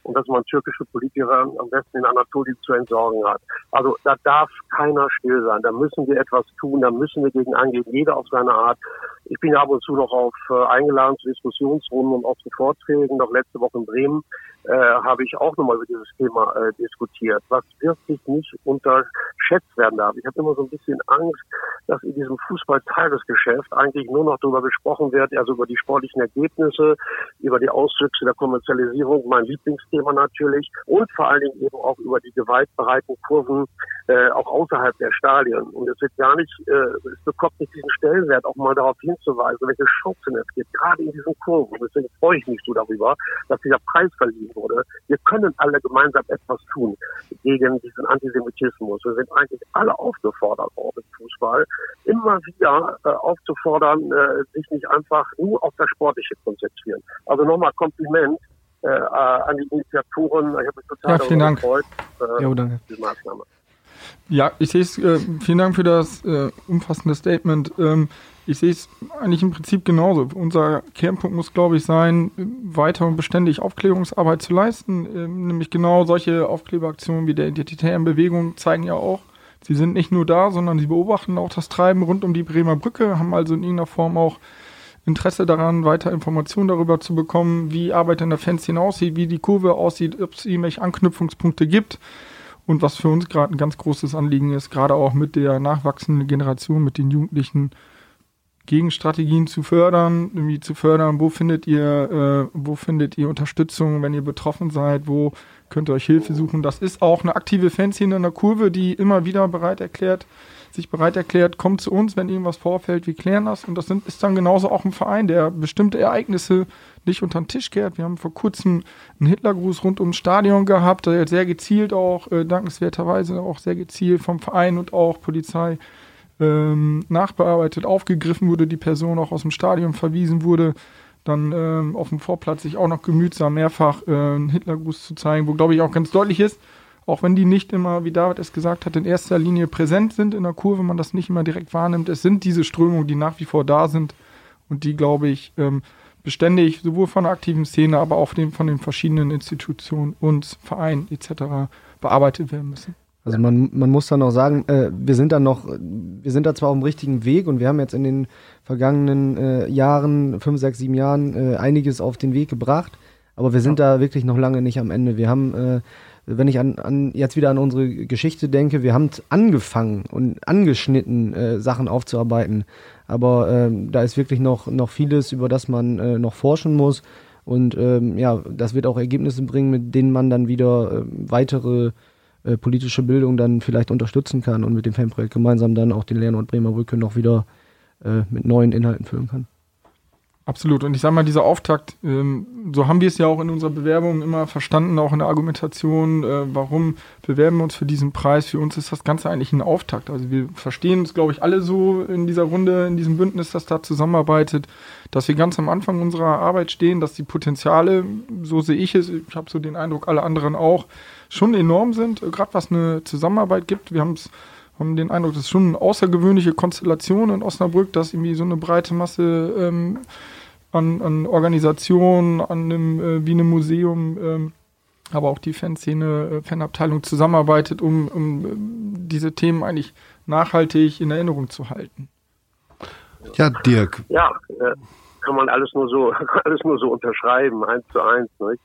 und dass man türkische Politiker am besten in Anatolien zu entsorgen hat. Also da darf keiner still sein. Da müssen wir etwas tun, da müssen wir gegen angehen, jeder auf seine Art. Ich bin ab und zu noch auf äh, eingeladen zu Diskussionsrunden und auch zu Vorträgen. Noch letzte Woche in Bremen äh, habe ich auch nochmal über dieses Thema äh, diskutiert, was wirklich nicht unterschätzt werden darf. Ich habe immer so ein bisschen Angst, dass in diesem Fußball-Tagesgeschäft eigentlich nur noch darüber gesprochen wird, also über die sportlichen Ergebnisse, über die Auswüchse der Kommerzialisierung, mein Lieblingsthema natürlich, und vor allen Dingen eben auch über die gewaltbereiten Kurven äh, auch außerhalb der Stadien. Und es wird gar nicht, äh, es bekommt nicht diesen Stellenwert, auch mal darauf hinzuweisen, welche Chancen es gibt, gerade in diesen Kurven. Deswegen freue ich mich so darüber, dass dieser Preis verliehen wurde. Wir können alle gemeinsam etwas tun gegen diesen Antisemitismus. Wir sind eigentlich alle aufgefordert, auch im Fußball, immer wieder äh, aufzufordern, äh, sich nicht einfach nur auf das Sportliche konzentrieren. Also nochmal Kompliment äh, an die Initiatoren. Ich habe mich total ja, vielen Dank. gefreut, äh, ja, danke. die Maßnahme. Ja, ich sehe es, äh, vielen Dank für das äh, umfassende Statement. Ähm, ich sehe es eigentlich im Prinzip genauso. Unser Kernpunkt muss, glaube ich, sein, weiter und beständig Aufklärungsarbeit zu leisten. Ähm, nämlich genau solche Aufkleberaktionen wie der Identitären Bewegung zeigen ja auch, sie sind nicht nur da, sondern sie beobachten auch das Treiben rund um die Bremer Brücke, haben also in irgendeiner Form auch Interesse daran, weiter Informationen darüber zu bekommen, wie Arbeit in der Fanszene aussieht, wie die Kurve aussieht, ob es irgendwelche Anknüpfungspunkte gibt. Und was für uns gerade ein ganz großes Anliegen ist, gerade auch mit der nachwachsenden Generation, mit den Jugendlichen, Gegenstrategien zu fördern, irgendwie zu fördern, wo findet ihr, äh, wo findet ihr Unterstützung, wenn ihr betroffen seid, wo könnt ihr euch Hilfe suchen. Das ist auch eine aktive Fanszene in der Kurve, die immer wieder bereit erklärt, sich bereit erklärt, kommt zu uns, wenn irgendwas vorfällt, wir klären das. Und das sind, ist dann genauso auch ein Verein, der bestimmte Ereignisse nicht unter den Tisch kehrt. Wir haben vor kurzem einen Hitlergruß rund ums Stadion gehabt, der sehr gezielt auch, äh, dankenswerterweise auch sehr gezielt vom Verein und auch Polizei ähm, nachbearbeitet, aufgegriffen wurde, die Person auch aus dem Stadion verwiesen wurde, dann ähm, auf dem Vorplatz sich auch noch gemütsam mehrfach äh, einen Hitlergruß zu zeigen, wo glaube ich auch ganz deutlich ist, auch wenn die nicht immer, wie David es gesagt hat, in erster Linie präsent sind in der Kurve, man das nicht immer direkt wahrnimmt, es sind diese Strömungen, die nach wie vor da sind und die, glaube ich, ähm, beständig sowohl von der aktiven Szene, aber auch von den verschiedenen Institutionen und Vereinen etc. bearbeitet werden müssen. Also man, man muss dann noch sagen, äh, wir sind da noch, wir sind da zwar auf dem richtigen Weg und wir haben jetzt in den vergangenen äh, Jahren, fünf, sechs, sieben Jahren, äh, einiges auf den Weg gebracht, aber wir sind ja. da wirklich noch lange nicht am Ende. Wir haben, äh, wenn ich an, an jetzt wieder an unsere Geschichte denke, wir haben angefangen und angeschnitten, äh, Sachen aufzuarbeiten. Aber ähm, da ist wirklich noch, noch vieles, über das man äh, noch forschen muss. Und ähm, ja, das wird auch Ergebnisse bringen, mit denen man dann wieder äh, weitere äh, politische Bildung dann vielleicht unterstützen kann und mit dem Fanprojekt gemeinsam dann auch den Lernort Bremer Brücke noch wieder äh, mit neuen Inhalten füllen kann. Absolut. Und ich sage mal, dieser Auftakt, ähm, so haben wir es ja auch in unserer Bewerbung immer verstanden, auch in der Argumentation, äh, warum bewerben wir uns für diesen Preis. Für uns ist das Ganze eigentlich ein Auftakt. Also wir verstehen es, glaube ich, alle so in dieser Runde, in diesem Bündnis, das da zusammenarbeitet, dass wir ganz am Anfang unserer Arbeit stehen, dass die Potenziale, so sehe ich es, ich habe so den Eindruck, alle anderen auch, schon enorm sind, gerade was eine Zusammenarbeit gibt. Wir haben haben den Eindruck, das ist schon eine außergewöhnliche Konstellation in Osnabrück, dass irgendwie so eine breite Masse ähm, an, an Organisationen, an einem, äh, wie einem Museum, ähm, aber auch die Fanszene, äh, Fanabteilung zusammenarbeitet, um, um äh, diese Themen eigentlich nachhaltig in Erinnerung zu halten. Ja, Dirk. Ja, äh, kann man alles nur so, alles nur so unterschreiben, eins zu eins. Nicht?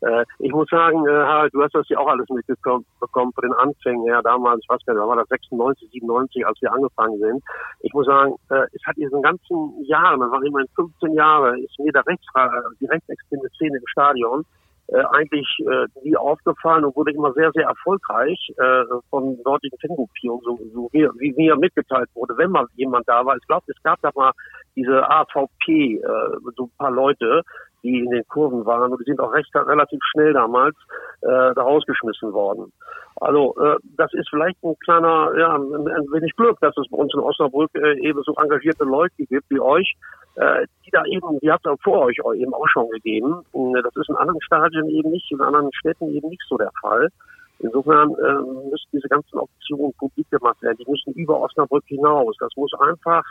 Äh, ich muss sagen, äh, Harald, du hast das ja auch alles mitbekommen von den Anfängen her damals, ich weiß gar nicht, war das 96, 97, als wir angefangen sind. Ich muss sagen, äh, es hat diesen ganzen Jahren, das waren immerhin 15 Jahre, ist mir der Rechts, die rechtsextreme Szene im Stadion äh, eigentlich äh, nie aufgefallen und wurde immer sehr, sehr erfolgreich äh, von dortigen Fangruppierungen, so, so wie, wie mir mitgeteilt wurde, wenn mal jemand da war. Ich glaube, es gab da mal diese AVP, äh, so ein paar Leute, die in den Kurven waren und die sind auch recht relativ schnell damals äh, da rausgeschmissen worden. Also äh, das ist vielleicht ein kleiner, ja, ein, ein wenig Glück, dass es bei uns in Osnabrück äh, eben so engagierte Leute gibt wie euch, äh, die da eben, die hat es vor euch eben auch schon gegeben. Das ist in anderen Stadien eben nicht, in anderen Städten eben nicht so der Fall. Insofern äh, müssen diese ganzen Optionen publik gemacht werden. Die müssen über Osnabrück hinaus. Das muss einfach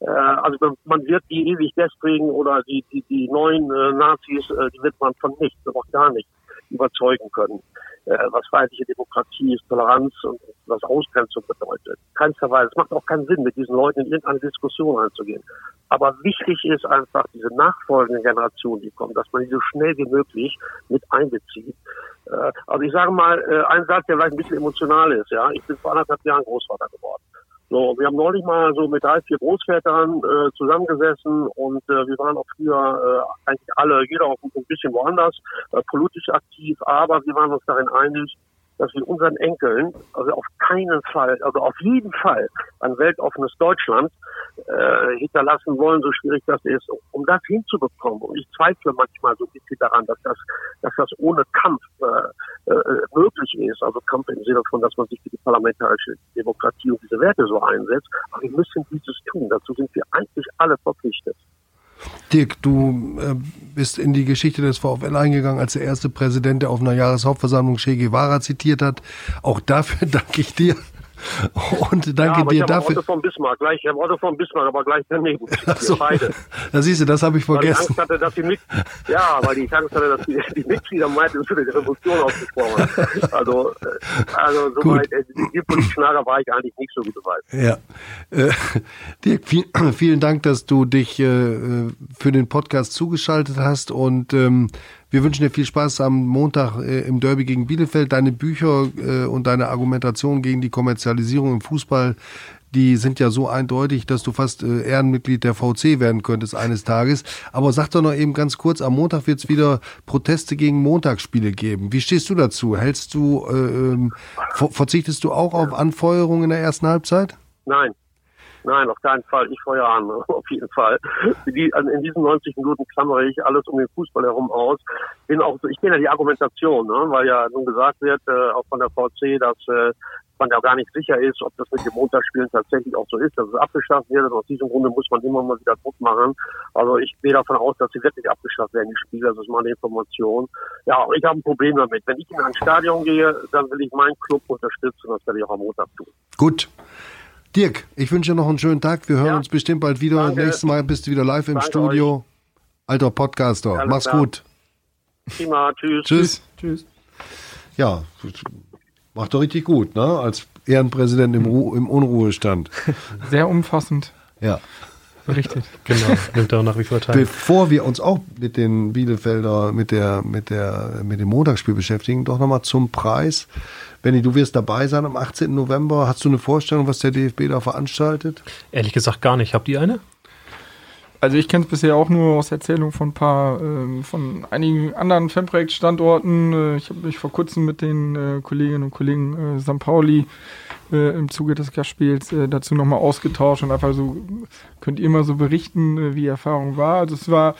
äh, also man wird die ewig deswegen oder die, die, die neuen äh, Nazis, äh, die wird man von nichts, auch gar nicht überzeugen können, äh, was freiheitliche Demokratie ist, Toleranz und was Ausgrenzung bedeutet. Keinster Weise. Es macht auch keinen Sinn, mit diesen Leuten in irgendeine Diskussion einzugehen. Aber wichtig ist einfach diese nachfolgende Generation, die kommt, dass man die so schnell wie möglich mit einbezieht. Äh, also ich sage mal, äh, ein Satz, der vielleicht ein bisschen emotional ist. Ja, Ich bin vor anderthalb Jahren Großvater geworden. So, wir haben neulich mal so mit drei, vier Großvätern äh, zusammengesessen und äh, wir waren auch früher äh, eigentlich alle, jeder auch ein bisschen woanders, äh, politisch aktiv, aber wir waren uns darin einig, dass wir unseren Enkeln also auf keinen Fall, also auf jeden Fall ein weltoffenes Deutschland äh, hinterlassen wollen, so schwierig das ist, um das hinzubekommen. Und ich zweifle manchmal so ein bisschen daran, dass das, dass das ohne Kampf äh, äh, möglich ist. Also Kampf im Sinne von, dass man sich für die parlamentarische Demokratie und diese Werte so einsetzt. Aber wir müssen dieses tun. Dazu sind wir eigentlich alle verpflichtet. Dirk, du äh, bist in die Geschichte des VfL eingegangen als der erste Präsident, der auf einer Jahreshauptversammlung Che Guevara zitiert hat. Auch dafür danke ich dir. Und danke ja, dir ich dafür. Otto von Bismarck, gleich, ich habe Otto von Bismarck, aber gleich daneben. So, beide. Da siehst du, das habe ich vergessen. Weil ich Angst hatte, dass die Mit ja, weil ich Angst hatte, dass die, die Mitglieder meinten, würde die Revolution ausgesprochen. Also, äh, also soweit, äh, die politischen Lager war ich eigentlich nicht so gut dabei. Ja. Äh, Dirk, viel, vielen Dank, dass du dich äh, für den Podcast zugeschaltet hast und ähm, wir wünschen dir viel Spaß am Montag äh, im Derby gegen Bielefeld. Deine Bücher äh, und deine Argumentation gegen die Kommerzialisierung im Fußball, die sind ja so eindeutig, dass du fast äh, Ehrenmitglied der VC werden könntest eines Tages. Aber sag doch noch eben ganz kurz, am Montag wird es wieder Proteste gegen Montagsspiele geben. Wie stehst du dazu? Hältst du, äh, ähm, verzichtest du auch auf Anfeuerung in der ersten Halbzeit? Nein, Nein, auf keinen Fall. Ich feuer an, auf jeden Fall. Also in diesen 90 Minuten klammere ich alles um den Fußball herum aus. Bin auch so, ich kenne ja die Argumentation, ne, weil ja nun gesagt wird, äh, auch von der VC, dass äh, man ja gar nicht sicher ist, ob das mit dem Montagsspielen tatsächlich auch so ist, dass es abgeschafft wird. Und aus diesem Grunde muss man immer mal wieder Druck machen. Also ich gehe davon aus, dass sie wirklich abgeschafft werden, die Spiele. Das ist meine Information. Ja, ich habe ein Problem damit. Wenn ich in ein Stadion gehe, dann will ich meinen Club unterstützen. Das werde ich auch am Montag tun. Gut. Dirk, ich wünsche dir noch einen schönen Tag. Wir hören ja. uns bestimmt bald wieder. Danke. Nächstes Mal bist du wieder live im Danke Studio. Euch. Alter Podcaster. Alles Mach's klar. gut. Prima. Tschüss. Tschüss. Tschüss. Ja, macht doch richtig gut, ne? Als Ehrenpräsident im, Ru im Unruhestand. Sehr umfassend. Ja. Richtig. Genau, nimmt auch nach wie vor teil. Bevor wir uns auch mit den Bielefelder, mit der, mit der, mit dem Montagsspiel beschäftigen, doch nochmal zum Preis. Benny, du wirst dabei sein am 18. November. Hast du eine Vorstellung, was der DFB da veranstaltet? Ehrlich gesagt gar nicht. Habt ihr eine? Also ich kenne es bisher auch nur aus Erzählung von ein paar, äh, von einigen anderen Fanprojekt-Standorten. Äh, ich habe mich vor kurzem mit den äh, Kolleginnen und Kollegen äh, St. Pauli äh, im Zuge des Gastspiels äh, dazu nochmal ausgetauscht und einfach so, könnt ihr mal so berichten, äh, wie die Erfahrung war. Also es war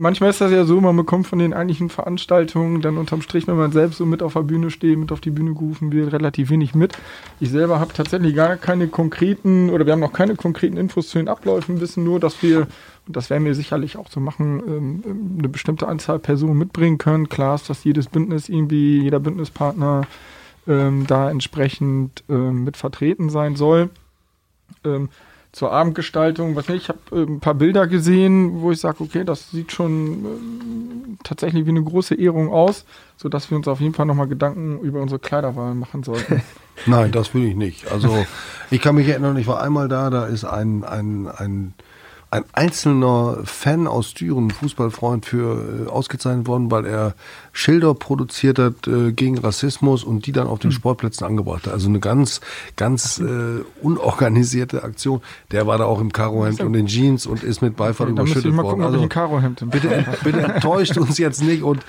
manchmal ist das ja so, man bekommt von den eigentlichen Veranstaltungen dann unterm Strich, wenn man selbst so mit auf der Bühne steht, mit auf die Bühne gerufen wird, relativ wenig mit. Ich selber habe tatsächlich gar keine konkreten, oder wir haben noch keine konkreten Infos zu den Abläufen, wissen nur, dass wir, und das werden wir sicherlich auch so machen, ähm, ähm, eine bestimmte Anzahl Personen mitbringen können. Klar ist, dass jedes Bündnis irgendwie, jeder Bündnispartner ähm, da entsprechend ähm, mit vertreten sein soll. Ähm, zur Abendgestaltung, was nicht, ich habe äh, ein paar Bilder gesehen, wo ich sage, okay, das sieht schon äh, tatsächlich wie eine große Ehrung aus, sodass wir uns auf jeden Fall nochmal Gedanken über unsere Kleiderwahl machen sollten. Nein, das will ich nicht. Also ich kann mich erinnern, ich war einmal da, da ist ein, ein, ein ein einzelner Fan aus Düren, Fußballfreund, für äh, ausgezeichnet worden, weil er Schilder produziert hat äh, gegen Rassismus und die dann auf den hm. Sportplätzen angebracht hat. Also eine ganz, ganz äh, unorganisierte Aktion. Der war da auch im Karohemd und in Jeans und ist mit Beifall okay, überschüttet worden. Gucken, also Karohemd bitte, bitte enttäuscht uns jetzt nicht und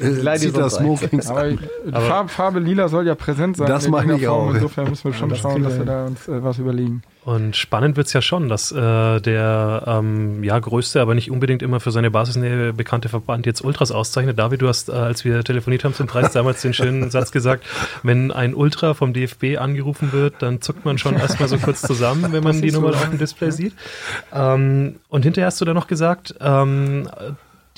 äh, zieht das Smoking Aber, aber Farbe, Farbe, lila soll ja präsent sein. Das meine ich auch. Insofern müssen wir schon ja, das schauen, dass wir da uns äh, was überlegen. Und spannend wird es ja schon, dass äh, der ähm, ja, größte, aber nicht unbedingt immer für seine Basisnähe bekannte Verband jetzt Ultras auszeichnet. David, du hast, äh, als wir telefoniert haben zum Preis, damals den schönen Satz gesagt, wenn ein Ultra vom DFB angerufen wird, dann zuckt man schon erstmal so kurz zusammen, wenn man die Nummer so. auf dem Display sieht. Ähm, und hinterher hast du dann noch gesagt, ähm,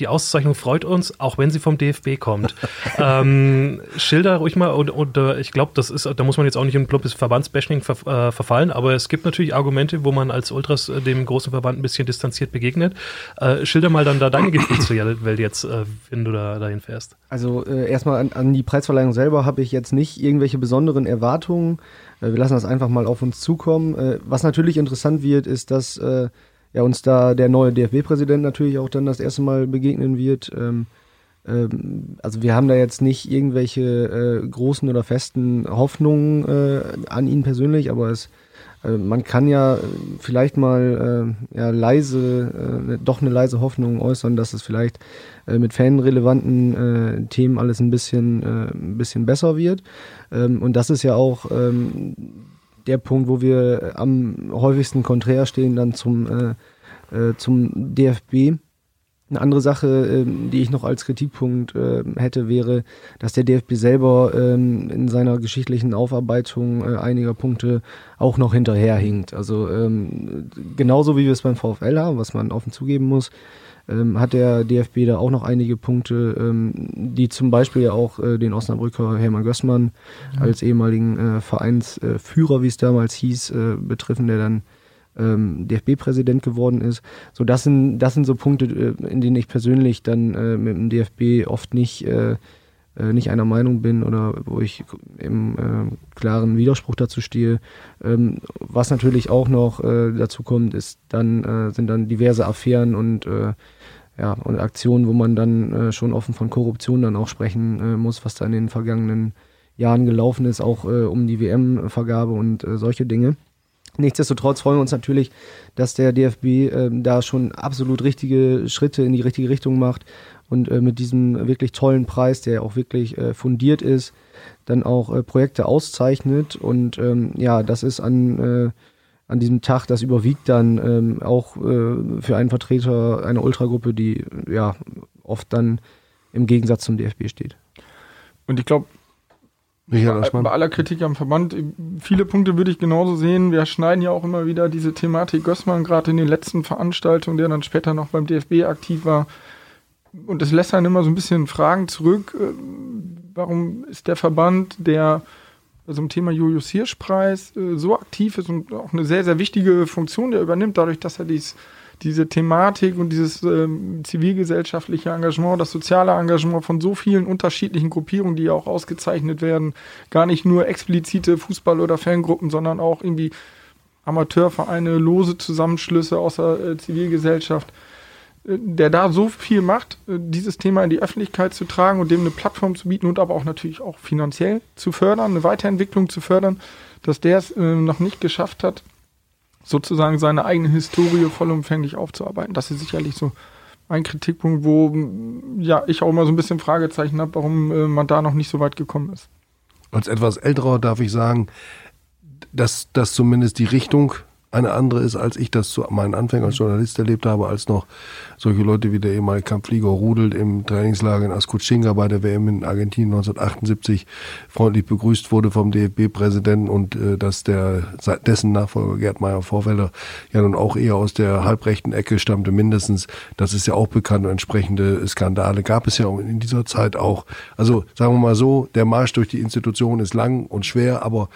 die Auszeichnung freut uns, auch wenn sie vom DFB kommt. ähm, schilder ruhig mal, und, und äh, ich glaube, das ist, da muss man jetzt auch nicht in ein plumpes Verbandsbashing ver, äh, verfallen, aber es gibt natürlich Argumente, wo man als Ultras äh, dem großen Verband ein bisschen distanziert begegnet. Äh, schilder mal dann da deine Gefühlswelt jetzt, äh, wenn du da dahin fährst. Also äh, erstmal an, an die Preisverleihung selber habe ich jetzt nicht irgendwelche besonderen Erwartungen. wir lassen das einfach mal auf uns zukommen. was natürlich interessant wird, ist, dass ja, uns da der neue DFB-Präsident natürlich auch dann das erste Mal begegnen wird. Ähm, ähm, also wir haben da jetzt nicht irgendwelche äh, großen oder festen Hoffnungen äh, an ihn persönlich, aber es, äh, man kann ja vielleicht mal äh, ja, leise, äh, doch eine leise Hoffnung äußern, dass es vielleicht äh, mit fanrelevanten Themen alles ein bisschen, ein bisschen besser wird. Ähm, und das ist ja auch ähm, der Punkt, wo wir am häufigsten konträr stehen, dann zum, äh, äh, zum DFB. Eine andere Sache, äh, die ich noch als Kritikpunkt äh, hätte, wäre, dass der DFB selber ähm, in seiner geschichtlichen Aufarbeitung äh, einiger Punkte auch noch hinterherhinkt. Also ähm, genauso wie wir es beim VfL haben, was man offen zugeben muss, ähm, hat der DFB da auch noch einige Punkte, ähm, die zum Beispiel ja auch äh, den Osnabrücker Hermann Gößmann ja. als ehemaligen äh, Vereinsführer, wie es damals hieß, betreffen, der dann ähm, DFB-Präsident geworden ist. So, das sind, das sind so Punkte, äh, in denen ich persönlich dann äh, mit dem DFB oft nicht äh, äh, nicht einer Meinung bin oder wo ich im äh, klaren Widerspruch dazu stehe. Ähm, was natürlich auch noch äh, dazu kommt, ist dann sind dann diverse Affären und ja und Aktionen, wo man dann schon offen von Korruption dann auch sprechen muss, was da in den vergangenen Jahren gelaufen ist, auch um die WM-Vergabe und solche Dinge. Nichtsdestotrotz freuen wir uns natürlich, dass der DFB äh, da schon absolut richtige Schritte in die richtige Richtung macht und äh, mit diesem wirklich tollen Preis, der auch wirklich äh, fundiert ist, dann auch äh, Projekte auszeichnet. Und ähm, ja, das ist an, äh, an diesem Tag, das überwiegt dann ähm, auch äh, für einen Vertreter einer Ultragruppe, die ja oft dann im Gegensatz zum DFB steht. Und ich glaube, bei, bei aller Kritik am Verband, viele Punkte würde ich genauso sehen. Wir schneiden ja auch immer wieder diese Thematik Gößmann, gerade in den letzten Veranstaltungen, der dann später noch beim DFB aktiv war, und es lässt dann immer so ein bisschen Fragen zurück. Äh, warum ist der Verband, der bei so einem Thema Julius Hirschpreis äh, so aktiv ist und auch eine sehr, sehr wichtige Funktion der übernimmt, dadurch, dass er dies, diese Thematik und dieses ähm, zivilgesellschaftliche Engagement, das soziale Engagement von so vielen unterschiedlichen Gruppierungen, die ja auch ausgezeichnet werden, gar nicht nur explizite Fußball- oder Fangruppen, sondern auch irgendwie Amateurvereine, lose Zusammenschlüsse aus der äh, Zivilgesellschaft, der da so viel macht, äh, dieses Thema in die Öffentlichkeit zu tragen und dem eine Plattform zu bieten und aber auch natürlich auch finanziell zu fördern, eine Weiterentwicklung zu fördern, dass der es äh, noch nicht geschafft hat, sozusagen seine eigene Historie vollumfänglich aufzuarbeiten. Das ist sicherlich so ein Kritikpunkt, wo ja ich auch immer so ein bisschen Fragezeichen habe, warum äh, man da noch nicht so weit gekommen ist. Als etwas älterer darf ich sagen, dass, dass zumindest die Richtung eine andere ist, als ich das zu meinen Anfängen als Journalist erlebt habe, als noch solche Leute wie der ehemalige Kampfflieger Rudelt im Trainingslager in Ascuchinga bei der WM in Argentinien 1978 freundlich begrüßt wurde vom DFB-Präsidenten und äh, dass der dessen Nachfolger Gerd Meyer-Vorfelder ja nun auch eher aus der halbrechten Ecke stammte, mindestens. Das ist ja auch bekannt und entsprechende Skandale gab es ja in dieser Zeit auch. Also sagen wir mal so, der Marsch durch die Institution ist lang und schwer, aber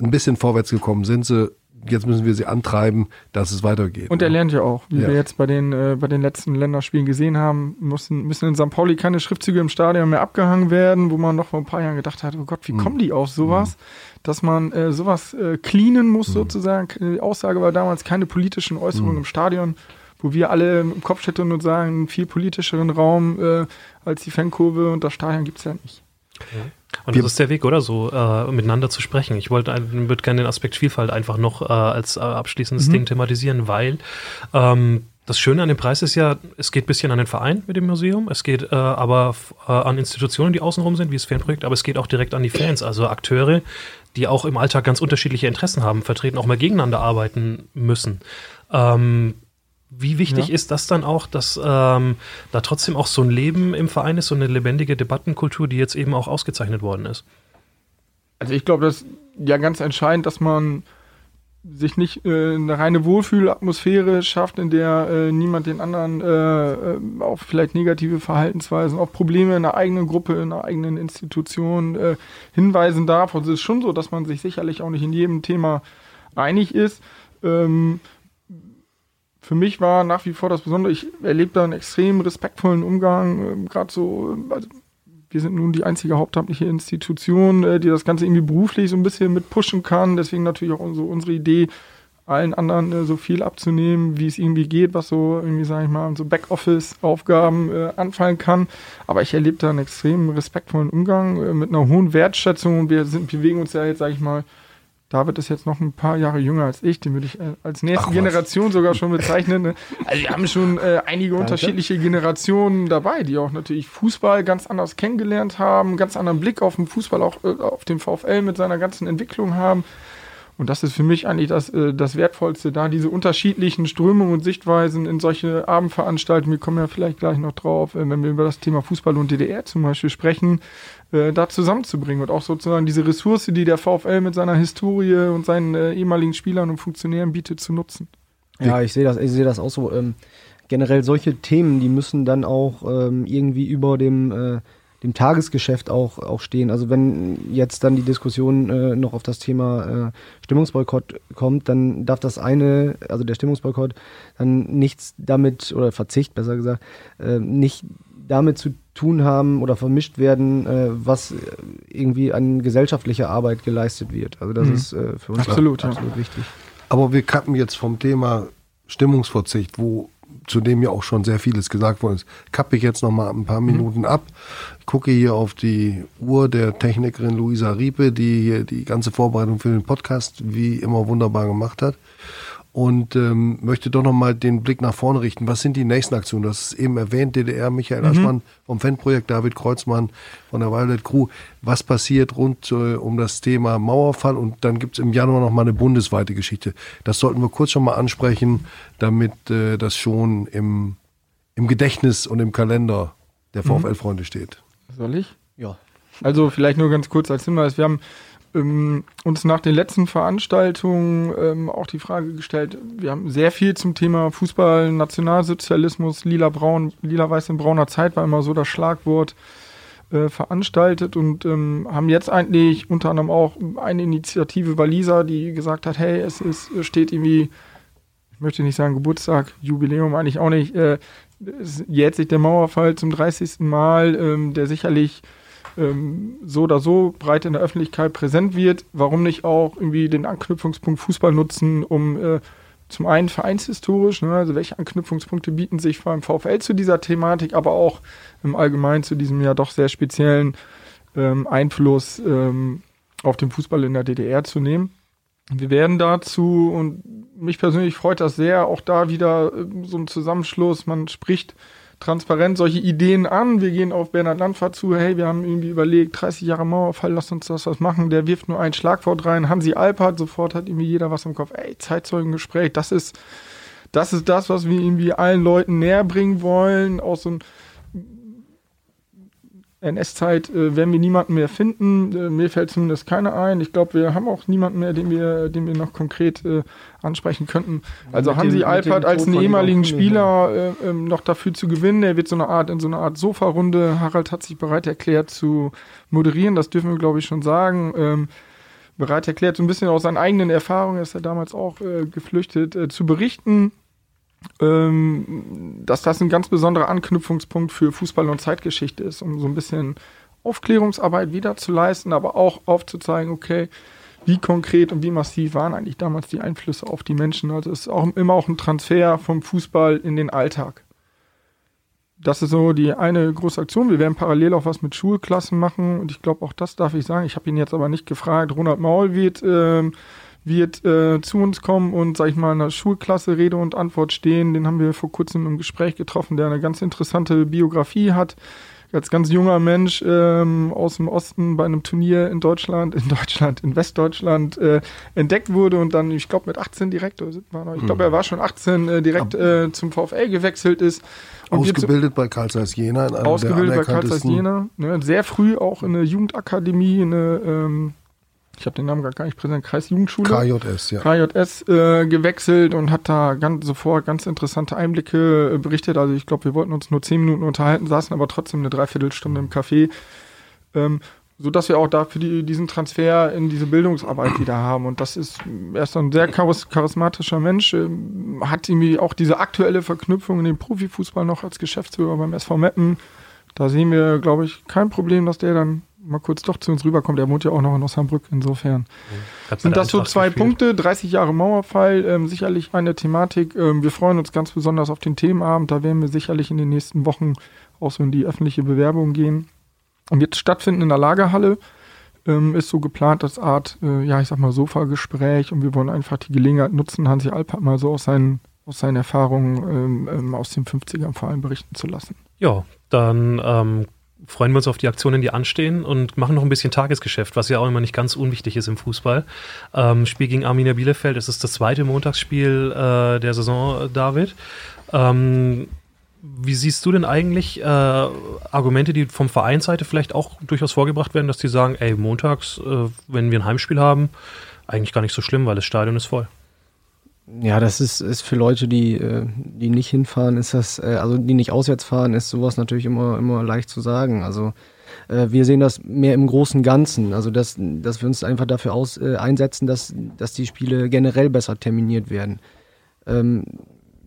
ein bisschen vorwärts gekommen sind sie jetzt müssen wir sie antreiben, dass es weitergeht. Und er ne? lernt ja auch, wie ja. wir jetzt bei den, äh, bei den letzten Länderspielen gesehen haben, müssen, müssen in St. Pauli keine Schriftzüge im Stadion mehr abgehangen werden, wo man noch vor ein paar Jahren gedacht hat, oh Gott, wie mhm. kommen die auf sowas? Mhm. Dass man äh, sowas äh, cleanen muss mhm. sozusagen. Die Aussage war damals keine politischen Äußerungen mhm. im Stadion wo wir alle im Kopf schütteln und sagen, viel politischeren Raum äh, als die Fankurve und das Stadion gibt es ja nicht. Ja. Und das ist der Weg, oder so, äh, miteinander zu sprechen. Ich wollte, würde gerne den Aspekt Vielfalt einfach noch äh, als äh, abschließendes mhm. Ding thematisieren, weil ähm, das Schöne an dem Preis ist ja, es geht ein bisschen an den Verein mit dem Museum, es geht äh, aber äh, an Institutionen, die außenrum sind, wie das Fanprojekt, aber es geht auch direkt an die Fans, also Akteure, die auch im Alltag ganz unterschiedliche Interessen haben, vertreten, auch mal gegeneinander arbeiten müssen. Ähm, wie wichtig ja. ist das dann auch, dass ähm, da trotzdem auch so ein Leben im Verein ist, so eine lebendige Debattenkultur, die jetzt eben auch ausgezeichnet worden ist? Also ich glaube, das ist ja ganz entscheidend, dass man sich nicht äh, eine reine Wohlfühlatmosphäre schafft, in der äh, niemand den anderen äh, äh, auf vielleicht negative Verhaltensweisen, auf Probleme in der eigenen Gruppe, in der eigenen Institution äh, hinweisen darf. Und es ist schon so, dass man sich sicherlich auch nicht in jedem Thema einig ist. Ähm, für mich war nach wie vor das Besondere, ich erlebe da einen extrem respektvollen Umgang, äh, gerade so, also wir sind nun die einzige hauptamtliche Institution, äh, die das Ganze irgendwie beruflich so ein bisschen mit pushen kann. Deswegen natürlich auch so unsere Idee, allen anderen äh, so viel abzunehmen, wie es irgendwie geht, was so irgendwie, sage ich mal, so Backoffice-Aufgaben äh, anfallen kann. Aber ich erlebe da einen extrem respektvollen Umgang äh, mit einer hohen Wertschätzung. Wir sind, bewegen uns ja jetzt, sage ich mal, David ist jetzt noch ein paar Jahre jünger als ich, den würde ich äh, als nächste Ach, Generation sogar schon bezeichnen. Ne? Also wir haben schon äh, einige Danke. unterschiedliche Generationen dabei, die auch natürlich Fußball ganz anders kennengelernt haben, ganz anderen Blick auf den Fußball, auch äh, auf den VfL mit seiner ganzen Entwicklung haben. Und das ist für mich eigentlich das, äh, das Wertvollste, da diese unterschiedlichen Strömungen und Sichtweisen in solche Abendveranstaltungen, wir kommen ja vielleicht gleich noch drauf, äh, wenn wir über das Thema Fußball und DDR zum Beispiel sprechen, äh, da zusammenzubringen und auch sozusagen diese Ressource, die der VfL mit seiner Historie und seinen äh, ehemaligen Spielern und Funktionären bietet, zu nutzen. Ja, ich sehe das, ich das auch so. Ähm, generell solche Themen, die müssen dann auch ähm, irgendwie über dem, äh, dem Tagesgeschäft auch, auch stehen. Also wenn jetzt dann die Diskussion äh, noch auf das Thema äh, Stimmungsboykott kommt, dann darf das eine, also der Stimmungsboykott, dann nichts damit, oder Verzicht besser gesagt, äh, nicht damit zu tun haben oder vermischt werden, äh, was irgendwie an gesellschaftlicher Arbeit geleistet wird. Also das mhm. ist äh, für uns absolut, absolut wichtig. Aber wir kappen jetzt vom Thema Stimmungsverzicht, wo zu dem ja auch schon sehr vieles gesagt worden ist, kappe ich jetzt noch mal ein paar mhm. Minuten ab. Gucke hier auf die Uhr der Technikerin Luisa Riepe, die hier die ganze Vorbereitung für den Podcast wie immer wunderbar gemacht hat und ähm, möchte doch nochmal den Blick nach vorne richten. Was sind die nächsten Aktionen? Hast es eben erwähnt, DDR, Michael mhm. Aschmann vom Fanprojekt, David Kreuzmann von der Violet Crew. Was passiert rund äh, um das Thema Mauerfall? Und dann gibt es im Januar nochmal eine bundesweite Geschichte. Das sollten wir kurz schon mal ansprechen, damit äh, das schon im, im Gedächtnis und im Kalender der mhm. VfL-Freunde steht. Soll ich? Ja. Also vielleicht nur ganz kurz als Hinweis. Wir haben ähm, uns nach den letzten Veranstaltungen ähm, auch die Frage gestellt, wir haben sehr viel zum Thema Fußball, Nationalsozialismus, lila-braun, lila-weiß in brauner Zeit war immer so das Schlagwort äh, veranstaltet und ähm, haben jetzt eigentlich unter anderem auch eine Initiative bei Lisa, die gesagt hat, hey, es ist, steht irgendwie, ich möchte nicht sagen Geburtstag, Jubiläum eigentlich auch nicht, äh, jährt sich der Mauerfall zum 30. Mal, ähm, der sicherlich ähm, so oder so breit in der Öffentlichkeit präsent wird, warum nicht auch irgendwie den Anknüpfungspunkt Fußball nutzen, um äh, zum einen vereinshistorisch, ne, also welche Anknüpfungspunkte bieten sich allem VfL zu dieser Thematik, aber auch im Allgemeinen zu diesem ja doch sehr speziellen ähm, Einfluss ähm, auf den Fußball in der DDR zu nehmen. Wir werden dazu, und mich persönlich freut das sehr, auch da wieder äh, so ein Zusammenschluss, man spricht transparent solche Ideen an. Wir gehen auf Bernhard Landfahrt zu, hey, wir haben irgendwie überlegt, 30 Jahre Mauerfall, lass uns das was machen. Der wirft nur ein Schlagwort rein. Hansi Alpert, sofort hat irgendwie jeder was im Kopf. Ey, Zeitzeugengespräch, das ist, das ist das, was wir irgendwie allen Leuten näher bringen wollen. Aus so einem NS-Zeit äh, werden wir niemanden mehr finden. Äh, mir fällt zumindest keiner ein. Ich glaube, wir haben auch niemanden mehr, den wir, den wir noch konkret äh, ansprechen könnten. Also mit Hansi dem, Alpert als einen ehemaligen Spieler äh, ähm, noch dafür zu gewinnen. Er wird so eine Art in so eine Art Sofa-Runde. Harald hat sich bereit erklärt zu moderieren. Das dürfen wir, glaube ich, schon sagen. Ähm, bereit erklärt, so ein bisschen aus seinen eigenen Erfahrungen, er ist ja damals auch äh, geflüchtet, äh, zu berichten ähm, dass das ein ganz besonderer Anknüpfungspunkt für Fußball und Zeitgeschichte ist, um so ein bisschen Aufklärungsarbeit wieder zu leisten, aber auch aufzuzeigen, okay, wie konkret und wie massiv waren eigentlich damals die Einflüsse auf die Menschen. Also es ist auch immer auch ein Transfer vom Fußball in den Alltag. Das ist so die eine große Aktion. Wir werden parallel auch was mit Schulklassen machen und ich glaube auch das darf ich sagen. Ich habe ihn jetzt aber nicht gefragt. Ronald Maul wird ähm, wird äh, zu uns kommen und, sag ich mal, in der Schulklasse Rede und Antwort stehen. Den haben wir vor kurzem im Gespräch getroffen, der eine ganz interessante Biografie hat. Als ganz junger Mensch ähm, aus dem Osten bei einem Turnier in Deutschland, in Deutschland, in Westdeutschland äh, entdeckt wurde und dann, ich glaube, mit 18 direkt, ich glaube, mhm. er war schon 18, äh, direkt äh, zum VfL gewechselt ist. Und ausgebildet bei Karl Zeiss Jena. In ausgebildet bei Karl Zeiss Jena. Ne, sehr früh auch in eine Jugendakademie, in eine ähm, ich habe den Namen gar nicht präsent, Kreisjugendschule. KJS, ja. KJS äh, gewechselt und hat da ganz, sofort ganz interessante Einblicke äh, berichtet. Also ich glaube, wir wollten uns nur zehn Minuten unterhalten, saßen aber trotzdem eine Dreiviertelstunde im Café. Ähm, so dass wir auch dafür die, diesen Transfer in diese Bildungsarbeit wieder haben. Und das ist, er ist ein sehr charismatischer Mensch, äh, hat irgendwie auch diese aktuelle Verknüpfung in den Profifußball noch als Geschäftsführer beim SV Meppen. Da sehen wir, glaube ich, kein Problem, dass der dann mal kurz doch zu uns rüberkommt. Er wohnt ja auch noch in Osnabrück, insofern. Mhm. Sind das so zwei gespielt. Punkte? 30 Jahre Mauerfall, ähm, sicherlich eine Thematik. Ähm, wir freuen uns ganz besonders auf den Themenabend. Da werden wir sicherlich in den nächsten Wochen auch so in die öffentliche Bewerbung gehen. Und wird stattfinden in der Lagerhalle. Ähm, ist so geplant als Art, äh, ja, ich sag mal, Sofa-Gespräch. Und wir wollen einfach die Gelegenheit nutzen, Hansi Alpert mal so aus seinen, aus seinen Erfahrungen ähm, ähm aus den 50ern vor allem berichten zu lassen. Ja, dann ähm, freuen wir uns auf die Aktionen, die anstehen und machen noch ein bisschen Tagesgeschäft, was ja auch immer nicht ganz unwichtig ist im Fußball. Ähm, Spiel gegen Arminia Bielefeld, es ist das zweite Montagsspiel äh, der Saison, David. Ähm, wie siehst du denn eigentlich äh, Argumente, die vom Vereinsseite vielleicht auch durchaus vorgebracht werden, dass die sagen, ey, montags, äh, wenn wir ein Heimspiel haben, eigentlich gar nicht so schlimm, weil das Stadion ist voll. Ja, das ist, ist für Leute, die, äh, die nicht hinfahren, ist das, äh, also die nicht auswärts fahren, ist sowas natürlich immer, immer leicht zu sagen. Also äh, wir sehen das mehr im großen Ganzen. Also dass, dass wir uns einfach dafür aus, einsetzen, dass, dass die Spiele generell besser terminiert werden. Ähm,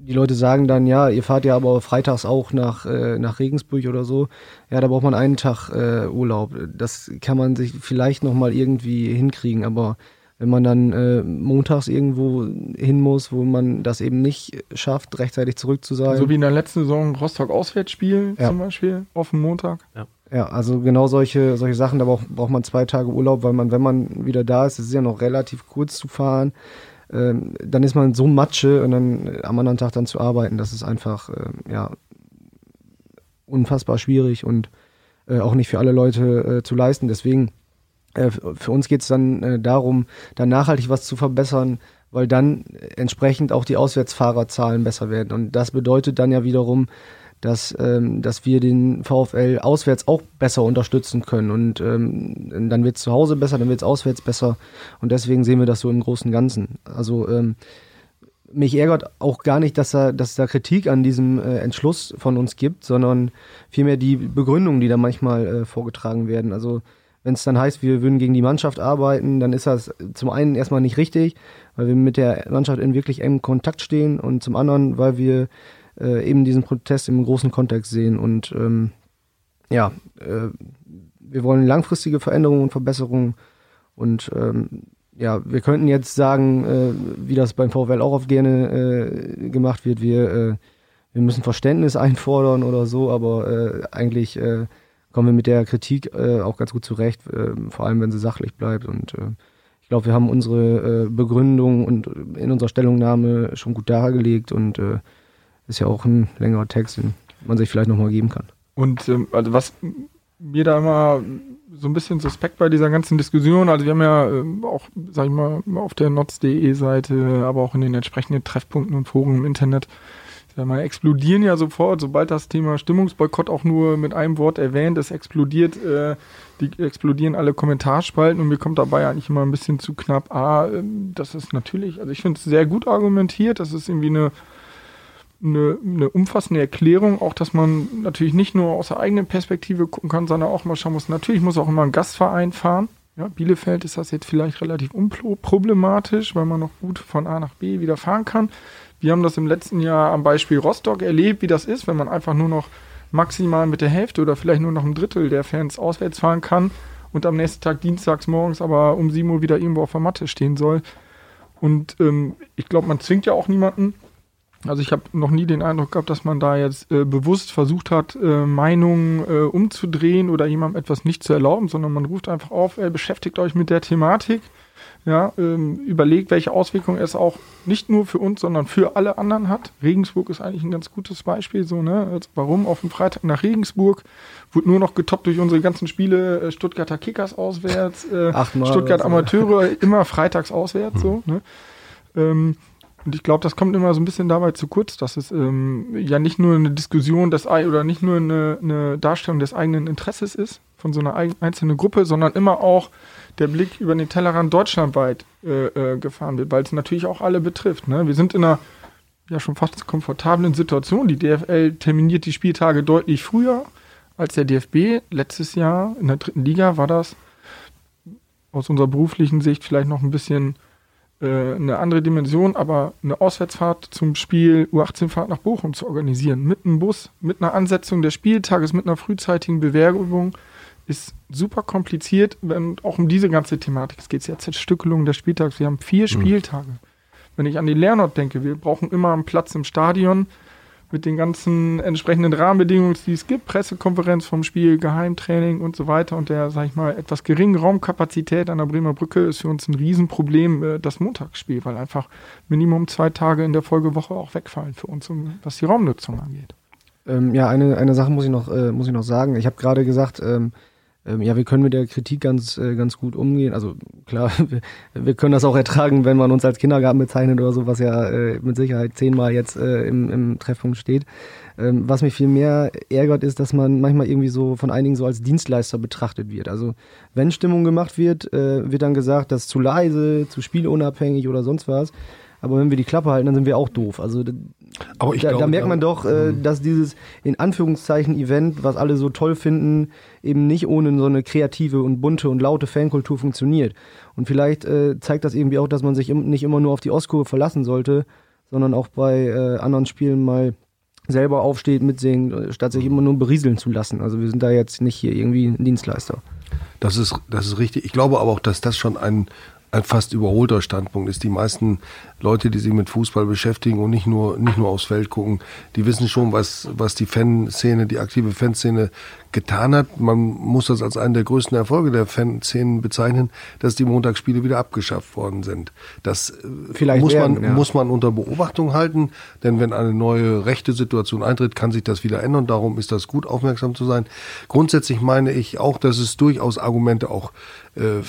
die Leute sagen dann, ja, ihr fahrt ja aber freitags auch nach, äh, nach Regensburg oder so. Ja, da braucht man einen Tag äh, Urlaub. Das kann man sich vielleicht nochmal irgendwie hinkriegen, aber wenn man dann äh, montags irgendwo hin muss, wo man das eben nicht schafft, rechtzeitig zurück zu sein. So wie in der letzten Saison Rostock-Auswärtsspiel ja. zum Beispiel, auf dem Montag. Ja. ja, also genau solche, solche Sachen, da braucht, braucht man zwei Tage Urlaub, weil man, wenn man wieder da ist, es ist ja noch relativ kurz zu fahren, ähm, dann ist man so Matsche und dann äh, am anderen Tag dann zu arbeiten, das ist einfach äh, ja unfassbar schwierig und äh, auch nicht für alle Leute äh, zu leisten. Deswegen äh, für uns geht es dann äh, darum, da nachhaltig was zu verbessern, weil dann entsprechend auch die Auswärtsfahrerzahlen besser werden. Und das bedeutet dann ja wiederum, dass, ähm, dass wir den VfL auswärts auch besser unterstützen können. Und ähm, dann wird es zu Hause besser, dann wird es auswärts besser. Und deswegen sehen wir das so im Großen und Ganzen. Also ähm, mich ärgert auch gar nicht, dass, er, dass da Kritik an diesem äh, Entschluss von uns gibt, sondern vielmehr die Begründungen, die da manchmal äh, vorgetragen werden. Also wenn es dann heißt, wir würden gegen die Mannschaft arbeiten, dann ist das zum einen erstmal nicht richtig, weil wir mit der Mannschaft in wirklich engem Kontakt stehen und zum anderen, weil wir äh, eben diesen Protest im großen Kontext sehen. Und ähm, ja, äh, wir wollen langfristige Veränderungen und Verbesserungen. Und ähm, ja, wir könnten jetzt sagen, äh, wie das beim VfL auch oft gerne äh, gemacht wird, wir, äh, wir müssen Verständnis einfordern oder so, aber äh, eigentlich äh, kommen wir mit der Kritik äh, auch ganz gut zurecht, äh, vor allem wenn sie sachlich bleibt. Und äh, ich glaube, wir haben unsere äh, Begründung und in unserer Stellungnahme schon gut dargelegt und äh, ist ja auch ein längerer Text, den man sich vielleicht nochmal geben kann. Und ähm, also was mir da immer so ein bisschen suspekt bei dieser ganzen Diskussion, also wir haben ja äh, auch, sag ich mal, auf der notz.de Seite, aber auch in den entsprechenden Treffpunkten und Foren im Internet, sag mal, explodieren ja sofort, sobald das Thema Stimmungsboykott auch nur mit einem Wort erwähnt ist, explodiert, äh, die explodieren alle Kommentarspalten und mir kommt dabei eigentlich immer ein bisschen zu knapp, ah, ähm, das ist natürlich, also ich finde es sehr gut argumentiert, das ist irgendwie eine eine, eine umfassende Erklärung, auch dass man natürlich nicht nur aus der eigenen Perspektive gucken kann, sondern auch mal schauen muss, natürlich muss auch immer ein Gastverein fahren. Ja, Bielefeld ist das jetzt vielleicht relativ unproblematisch, weil man noch gut von A nach B wieder fahren kann. Wir haben das im letzten Jahr am Beispiel Rostock erlebt, wie das ist, wenn man einfach nur noch maximal mit der Hälfte oder vielleicht nur noch ein Drittel der Fans auswärts fahren kann und am nächsten Tag dienstags morgens aber um 7 Uhr wieder irgendwo auf der Matte stehen soll. Und ähm, ich glaube, man zwingt ja auch niemanden. Also ich habe noch nie den Eindruck gehabt, dass man da jetzt äh, bewusst versucht hat, äh, Meinungen äh, umzudrehen oder jemandem etwas nicht zu erlauben, sondern man ruft einfach auf, beschäftigt euch mit der Thematik, ja, ähm, überlegt, welche Auswirkungen es auch nicht nur für uns, sondern für alle anderen hat. Regensburg ist eigentlich ein ganz gutes Beispiel, so, ne? Also warum auf dem Freitag nach Regensburg wurde nur noch getoppt durch unsere ganzen Spiele, äh, Stuttgarter Kickers auswärts, äh, Stuttgart Amateure immer freitags auswärts, hm. so, ne? Ähm, Und ich glaube, das kommt immer so ein bisschen dabei zu kurz, dass es ähm, ja nicht nur eine Diskussion des oder nicht nur eine, eine Darstellung des eigenen Interesses ist von so einer einzelnen Gruppe, sondern immer auch der Blick über den Tellerrand deutschlandweit äh, äh, gefahren wird, weil es natürlich auch alle betrifft. Ne? Wir sind in einer ja schon fast komfortablen Situation. Die DFL terminiert die Spieltage deutlich früher als der DFB. Letztes Jahr in der dritten Liga war das aus unserer beruflichen Sicht vielleicht noch ein bisschen äh, eine andere Dimension, aber eine Auswärtsfahrt zum Spiel U18-Fahrt nach Bochum zu organisieren, mit einem Bus, mit einer Ansetzung des Spieltages, mit einer frühzeitigen Bewerbung, ist super kompliziert, wenn auch um diese ganze Thematik. Es geht ja Zerstückelung des Spieltags. Wir haben vier mhm. Spieltage. Wenn ich an die Lernort denke, wir brauchen immer einen Platz im Stadion mit den ganzen entsprechenden Rahmenbedingungen, die es gibt, Pressekonferenz vom Spiel, Geheimtraining und so weiter und der, sag ich mal, etwas geringen Raumkapazität an der Bremer Brücke ist für uns ein Riesenproblem, äh, das Montagsspiel, weil einfach Minimum zwei Tage in der Folgewoche auch wegfallen für uns, was die Raumnutzung angeht. Ähm, ja, eine, eine Sache muss ich noch, äh, muss ich noch sagen. Ich habe gerade gesagt, ähm, ähm, ja, wir können mit der Kritik ganz, äh, ganz gut umgehen. Also klar, wir, können das auch ertragen, wenn man uns als Kindergarten bezeichnet oder so, was ja äh, mit Sicherheit zehnmal jetzt äh, im, im Treffpunkt steht. Ähm, was mich viel mehr ärgert, ist, dass man manchmal irgendwie so von einigen so als Dienstleister betrachtet wird. Also wenn Stimmung gemacht wird, wird dann gesagt, das ist zu leise, zu spielunabhängig oder sonst was. Aber wenn wir die Klappe halten, dann sind wir auch doof. Also aber ich da, glaube, da merkt man doch, äh, mhm. dass dieses in Anführungszeichen Event, was alle so toll finden, eben nicht ohne so eine kreative und bunte und laute Fankultur funktioniert. Und vielleicht äh, zeigt das irgendwie auch, dass man sich im, nicht immer nur auf die Ostkurve verlassen sollte, sondern auch bei äh, anderen Spielen mal selber aufsteht, mitsingen, äh, statt sich immer nur berieseln zu lassen. Also wir sind da jetzt nicht hier irgendwie ein Dienstleister. Das ist, das ist richtig. Ich glaube aber auch, dass das schon ein, ein fast überholter Standpunkt ist. Die meisten Leute, die sich mit Fußball beschäftigen und nicht nur, nicht nur aufs Feld gucken, die wissen schon, was, was die Fanszene, die aktive Fanszene getan hat. Man muss das als einen der größten Erfolge der Fanszenen bezeichnen, dass die Montagsspiele wieder abgeschafft worden sind. Das äh, Vielleicht muss, werden, man, ja. muss man unter Beobachtung halten, denn wenn eine neue rechte Situation eintritt, kann sich das wieder ändern. Darum ist das gut, aufmerksam zu sein. Grundsätzlich meine ich auch, dass es durchaus Argumente auch äh,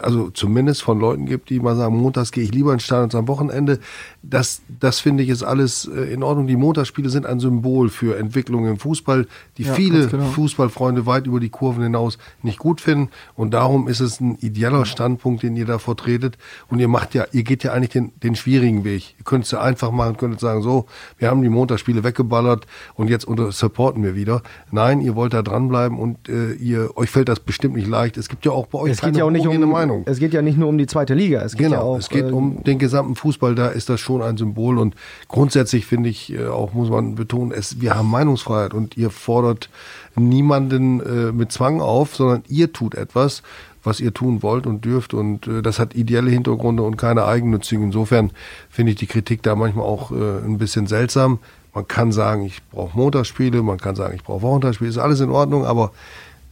also zumindest von Leuten gibt, die mal sagen, montags gehe ich lieber ins Stadion als am Wochenende. Das, das finde ich ist alles äh, in Ordnung. Die Montagsspiele sind ein Symbol für Entwicklung im Fußball, die ja, viele genau. Fußballfreunde weit über die Kurven hinaus nicht gut finden. Und darum ist es ein idealer Standpunkt, den ihr da vertretet. Und ihr macht ja, ihr geht ja eigentlich den, den schwierigen Weg. Ihr könnt es ja einfach machen, könntet sagen, so, wir haben die Montagsspiele weggeballert und jetzt unter supporten wir wieder. Nein, ihr wollt da dranbleiben und äh, ihr, euch fällt das bestimmt nicht leicht. Es gibt ja auch bei euch es geht ja auch nicht um, Meinung. Es geht ja nicht nur um die zweite Liga. Es geht genau, ja auch, es geht äh, um den gesamten Fußball. Da ist das schon ein Symbol. Und grundsätzlich finde ich äh, auch, muss man betonen, es, wir haben Meinungsfreiheit und ihr fordert niemanden äh, mit Zwang auf, sondern ihr tut etwas, was ihr tun wollt und dürft. Und äh, das hat ideelle Hintergründe und keine eigennützigen. Insofern finde ich die Kritik da manchmal auch äh, ein bisschen seltsam. Man kann sagen, ich brauche Montagsspiele, man kann sagen, ich brauche Wochentagsspiele, ist alles in Ordnung, aber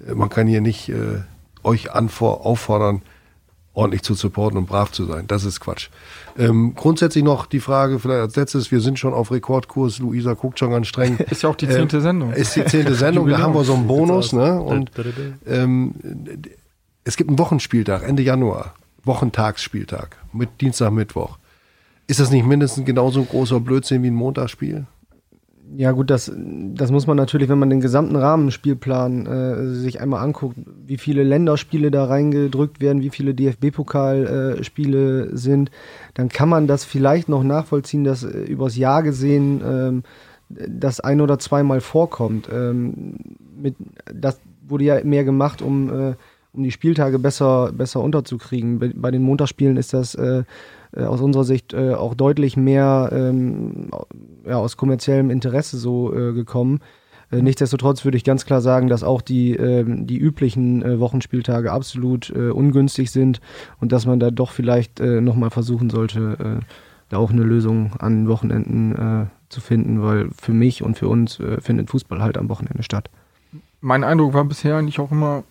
äh, man kann hier nicht äh, euch anfor auffordern, ordentlich zu supporten und brav zu sein. Das ist Quatsch. Ähm, grundsätzlich noch die Frage, vielleicht als letztes, wir sind schon auf Rekordkurs, Luisa guckt schon ganz streng. ist ja auch die zehnte ähm, Sendung. Ist die zehnte Sendung, da haben wir so einen Bonus. Ne? Und ähm, es gibt einen Wochenspieltag, Ende Januar, Wochentagsspieltag mit Dienstag, Mittwoch. Ist das nicht mindestens genauso ein großer Blödsinn wie ein Montagsspiel? Ja gut, das, das muss man natürlich, wenn man den gesamten Rahmenspielplan äh, sich einmal anguckt, wie viele Länderspiele da reingedrückt werden, wie viele DFB-Pokalspiele äh, sind, dann kann man das vielleicht noch nachvollziehen, dass äh, übers Jahr gesehen ähm, das ein oder zweimal vorkommt. Ähm, mit, das wurde ja mehr gemacht, um, äh, um die Spieltage besser, besser unterzukriegen. Bei, den Montagsspielen ist das äh, äh, aus unserer Sicht äh, auch deutlich mehr ähm, ja, aus kommerziellem Interesse so äh, gekommen. Äh, nichtsdestotrotz würde ich ganz klar sagen, dass auch die, ähm, die üblichen äh, Wochenspieltage absolut äh, ungünstig sind und dass man da doch vielleicht äh, nochmal versuchen sollte, da auch eine Lösung an Wochenenden zu finden, weil für mich und für uns findet Fußball halt am Wochenende statt. Mein Eindruck war bisher eigentlich auch immer,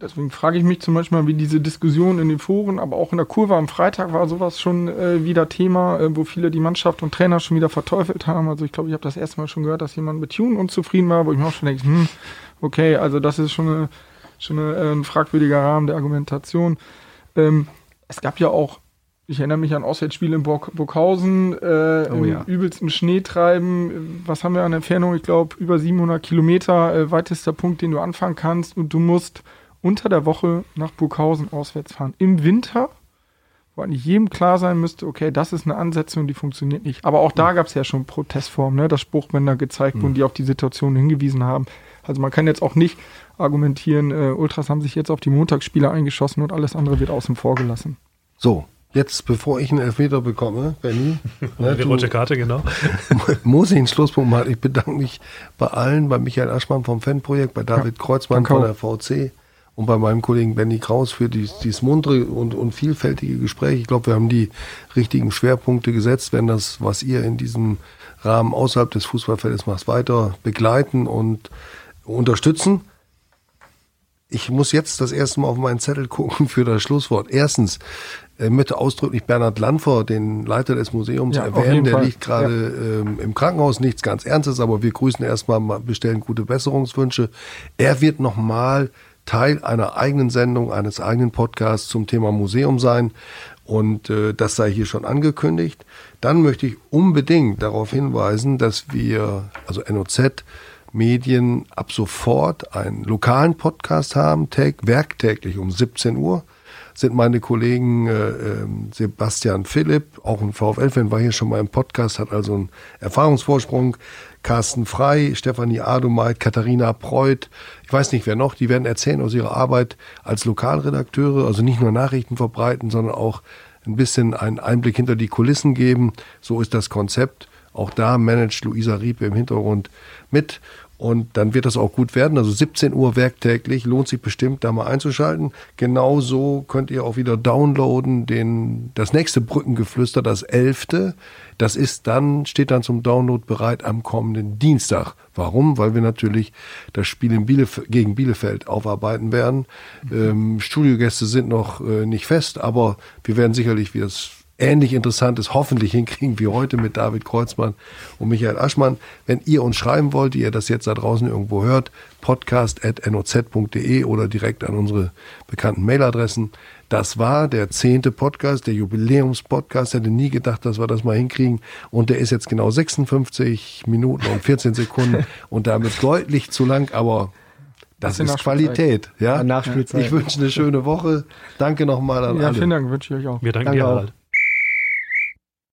deswegen frage ich mich zum Beispiel, wie diese Diskussion in den Foren, aber auch in der Kurve am Freitag war sowas schon äh, wieder Thema, äh, wo viele die Mannschaft und Trainer schon wieder verteufelt haben. Also ich glaube, ich habe das erste Mal schon gehört, dass jemand mit Tune unzufrieden war, wo ich mir auch schon denke, hm, okay, also das ist schon, eine, schon eine, äh, ein fragwürdiger Rahmen der Argumentation. Ähm, es gab ja auch ich erinnere mich an Auswärtsspiele in Burg, Burghausen, äh, oh, im ja. übelsten Schneetreiben. Was haben wir an Entfernung? Ich glaube, über 700 Kilometer, äh, weitester Punkt, den du anfangen kannst. Und du musst unter der Woche nach Burghausen auswärts fahren. Im Winter, wo eigentlich jedem klar sein müsste, okay, das ist eine Ansetzung, die funktioniert nicht. Aber auch da gab es ja schon Protestformen, ne? dass Spruchbänder gezeigt wurden, mhm. die auf die Situation hingewiesen haben. Also man kann jetzt auch nicht argumentieren, äh, Ultras haben sich jetzt auf die Montagsspiele eingeschossen und alles andere wird außen vor gelassen. So, Jetzt, bevor ich einen Elfmeter bekomme, Benny. ne, die rote Karte, genau. muss ich einen Schlusspunkt machen. Ich bedanke mich bei allen, bei Michael Aschmann vom Fanprojekt, bei David ja, Kreuzmann von der VC und bei meinem Kollegen Benny Kraus für dies, dieses muntere und, und vielfältige Gespräch. Ich glaube, wir haben die richtigen Schwerpunkte gesetzt, wenn das, was ihr in diesem Rahmen außerhalb des Fußballfeldes macht, weiter begleiten und unterstützen. Ich muss jetzt das erste Mal auf meinen Zettel gucken für das Schlusswort. Erstens, ich möchte ausdrücklich Bernhard Lanfer, den Leiter des Museums, ja, erwähnen. Der Fall. liegt gerade ja. ähm, im Krankenhaus, nichts ganz Ernstes, aber wir grüßen erstmal, bestellen gute Besserungswünsche. Er wird nochmal Teil einer eigenen Sendung, eines eigenen Podcasts zum Thema Museum sein. Und äh, das sei hier schon angekündigt. Dann möchte ich unbedingt darauf hinweisen, dass wir, also NOZ, Medien ab sofort einen lokalen Podcast haben, werktäglich um 17 Uhr sind meine Kollegen äh, ähm, Sebastian Philipp, auch ein VfL-Fan, war hier schon mal im Podcast, hat also einen Erfahrungsvorsprung. Carsten Frei, Stefanie Adomeit, Katharina Preuth, ich weiß nicht wer noch, die werden erzählen aus ihrer Arbeit als Lokalredakteure, also nicht nur Nachrichten verbreiten, sondern auch ein bisschen einen Einblick hinter die Kulissen geben. So ist das Konzept. Auch da managt Luisa Riepe im Hintergrund mit. Und dann wird das auch gut werden. Also 17 Uhr werktäglich lohnt sich bestimmt, da mal einzuschalten. Genauso könnt ihr auch wieder downloaden den, das nächste Brückengeflüster, das elfte. Das ist dann, steht dann zum Download bereit am kommenden Dienstag. Warum? Weil wir natürlich das Spiel in Bielef gegen Bielefeld aufarbeiten werden. Ähm, Studiogäste sind noch äh, nicht fest, aber wir werden sicherlich, wie das ähnlich Interessantes hoffentlich hinkriegen wie heute mit David Kreuzmann und Michael Aschmann. Wenn ihr uns schreiben wollt, ihr das jetzt da draußen irgendwo hört, podcast.noz.de oder direkt an unsere bekannten Mailadressen. Das war der zehnte Podcast, der Jubiläumspodcast. Hätte nie gedacht, dass wir das mal hinkriegen. Und der ist jetzt genau 56 Minuten und 14 Sekunden und damit deutlich zu lang, aber das ist Qualität. Ja? Ich wünsche eine schöne Woche. Danke nochmal an ja, alle. Ja, vielen Dank, wünsche ich euch auch. Wir danken Danke dir, Harald.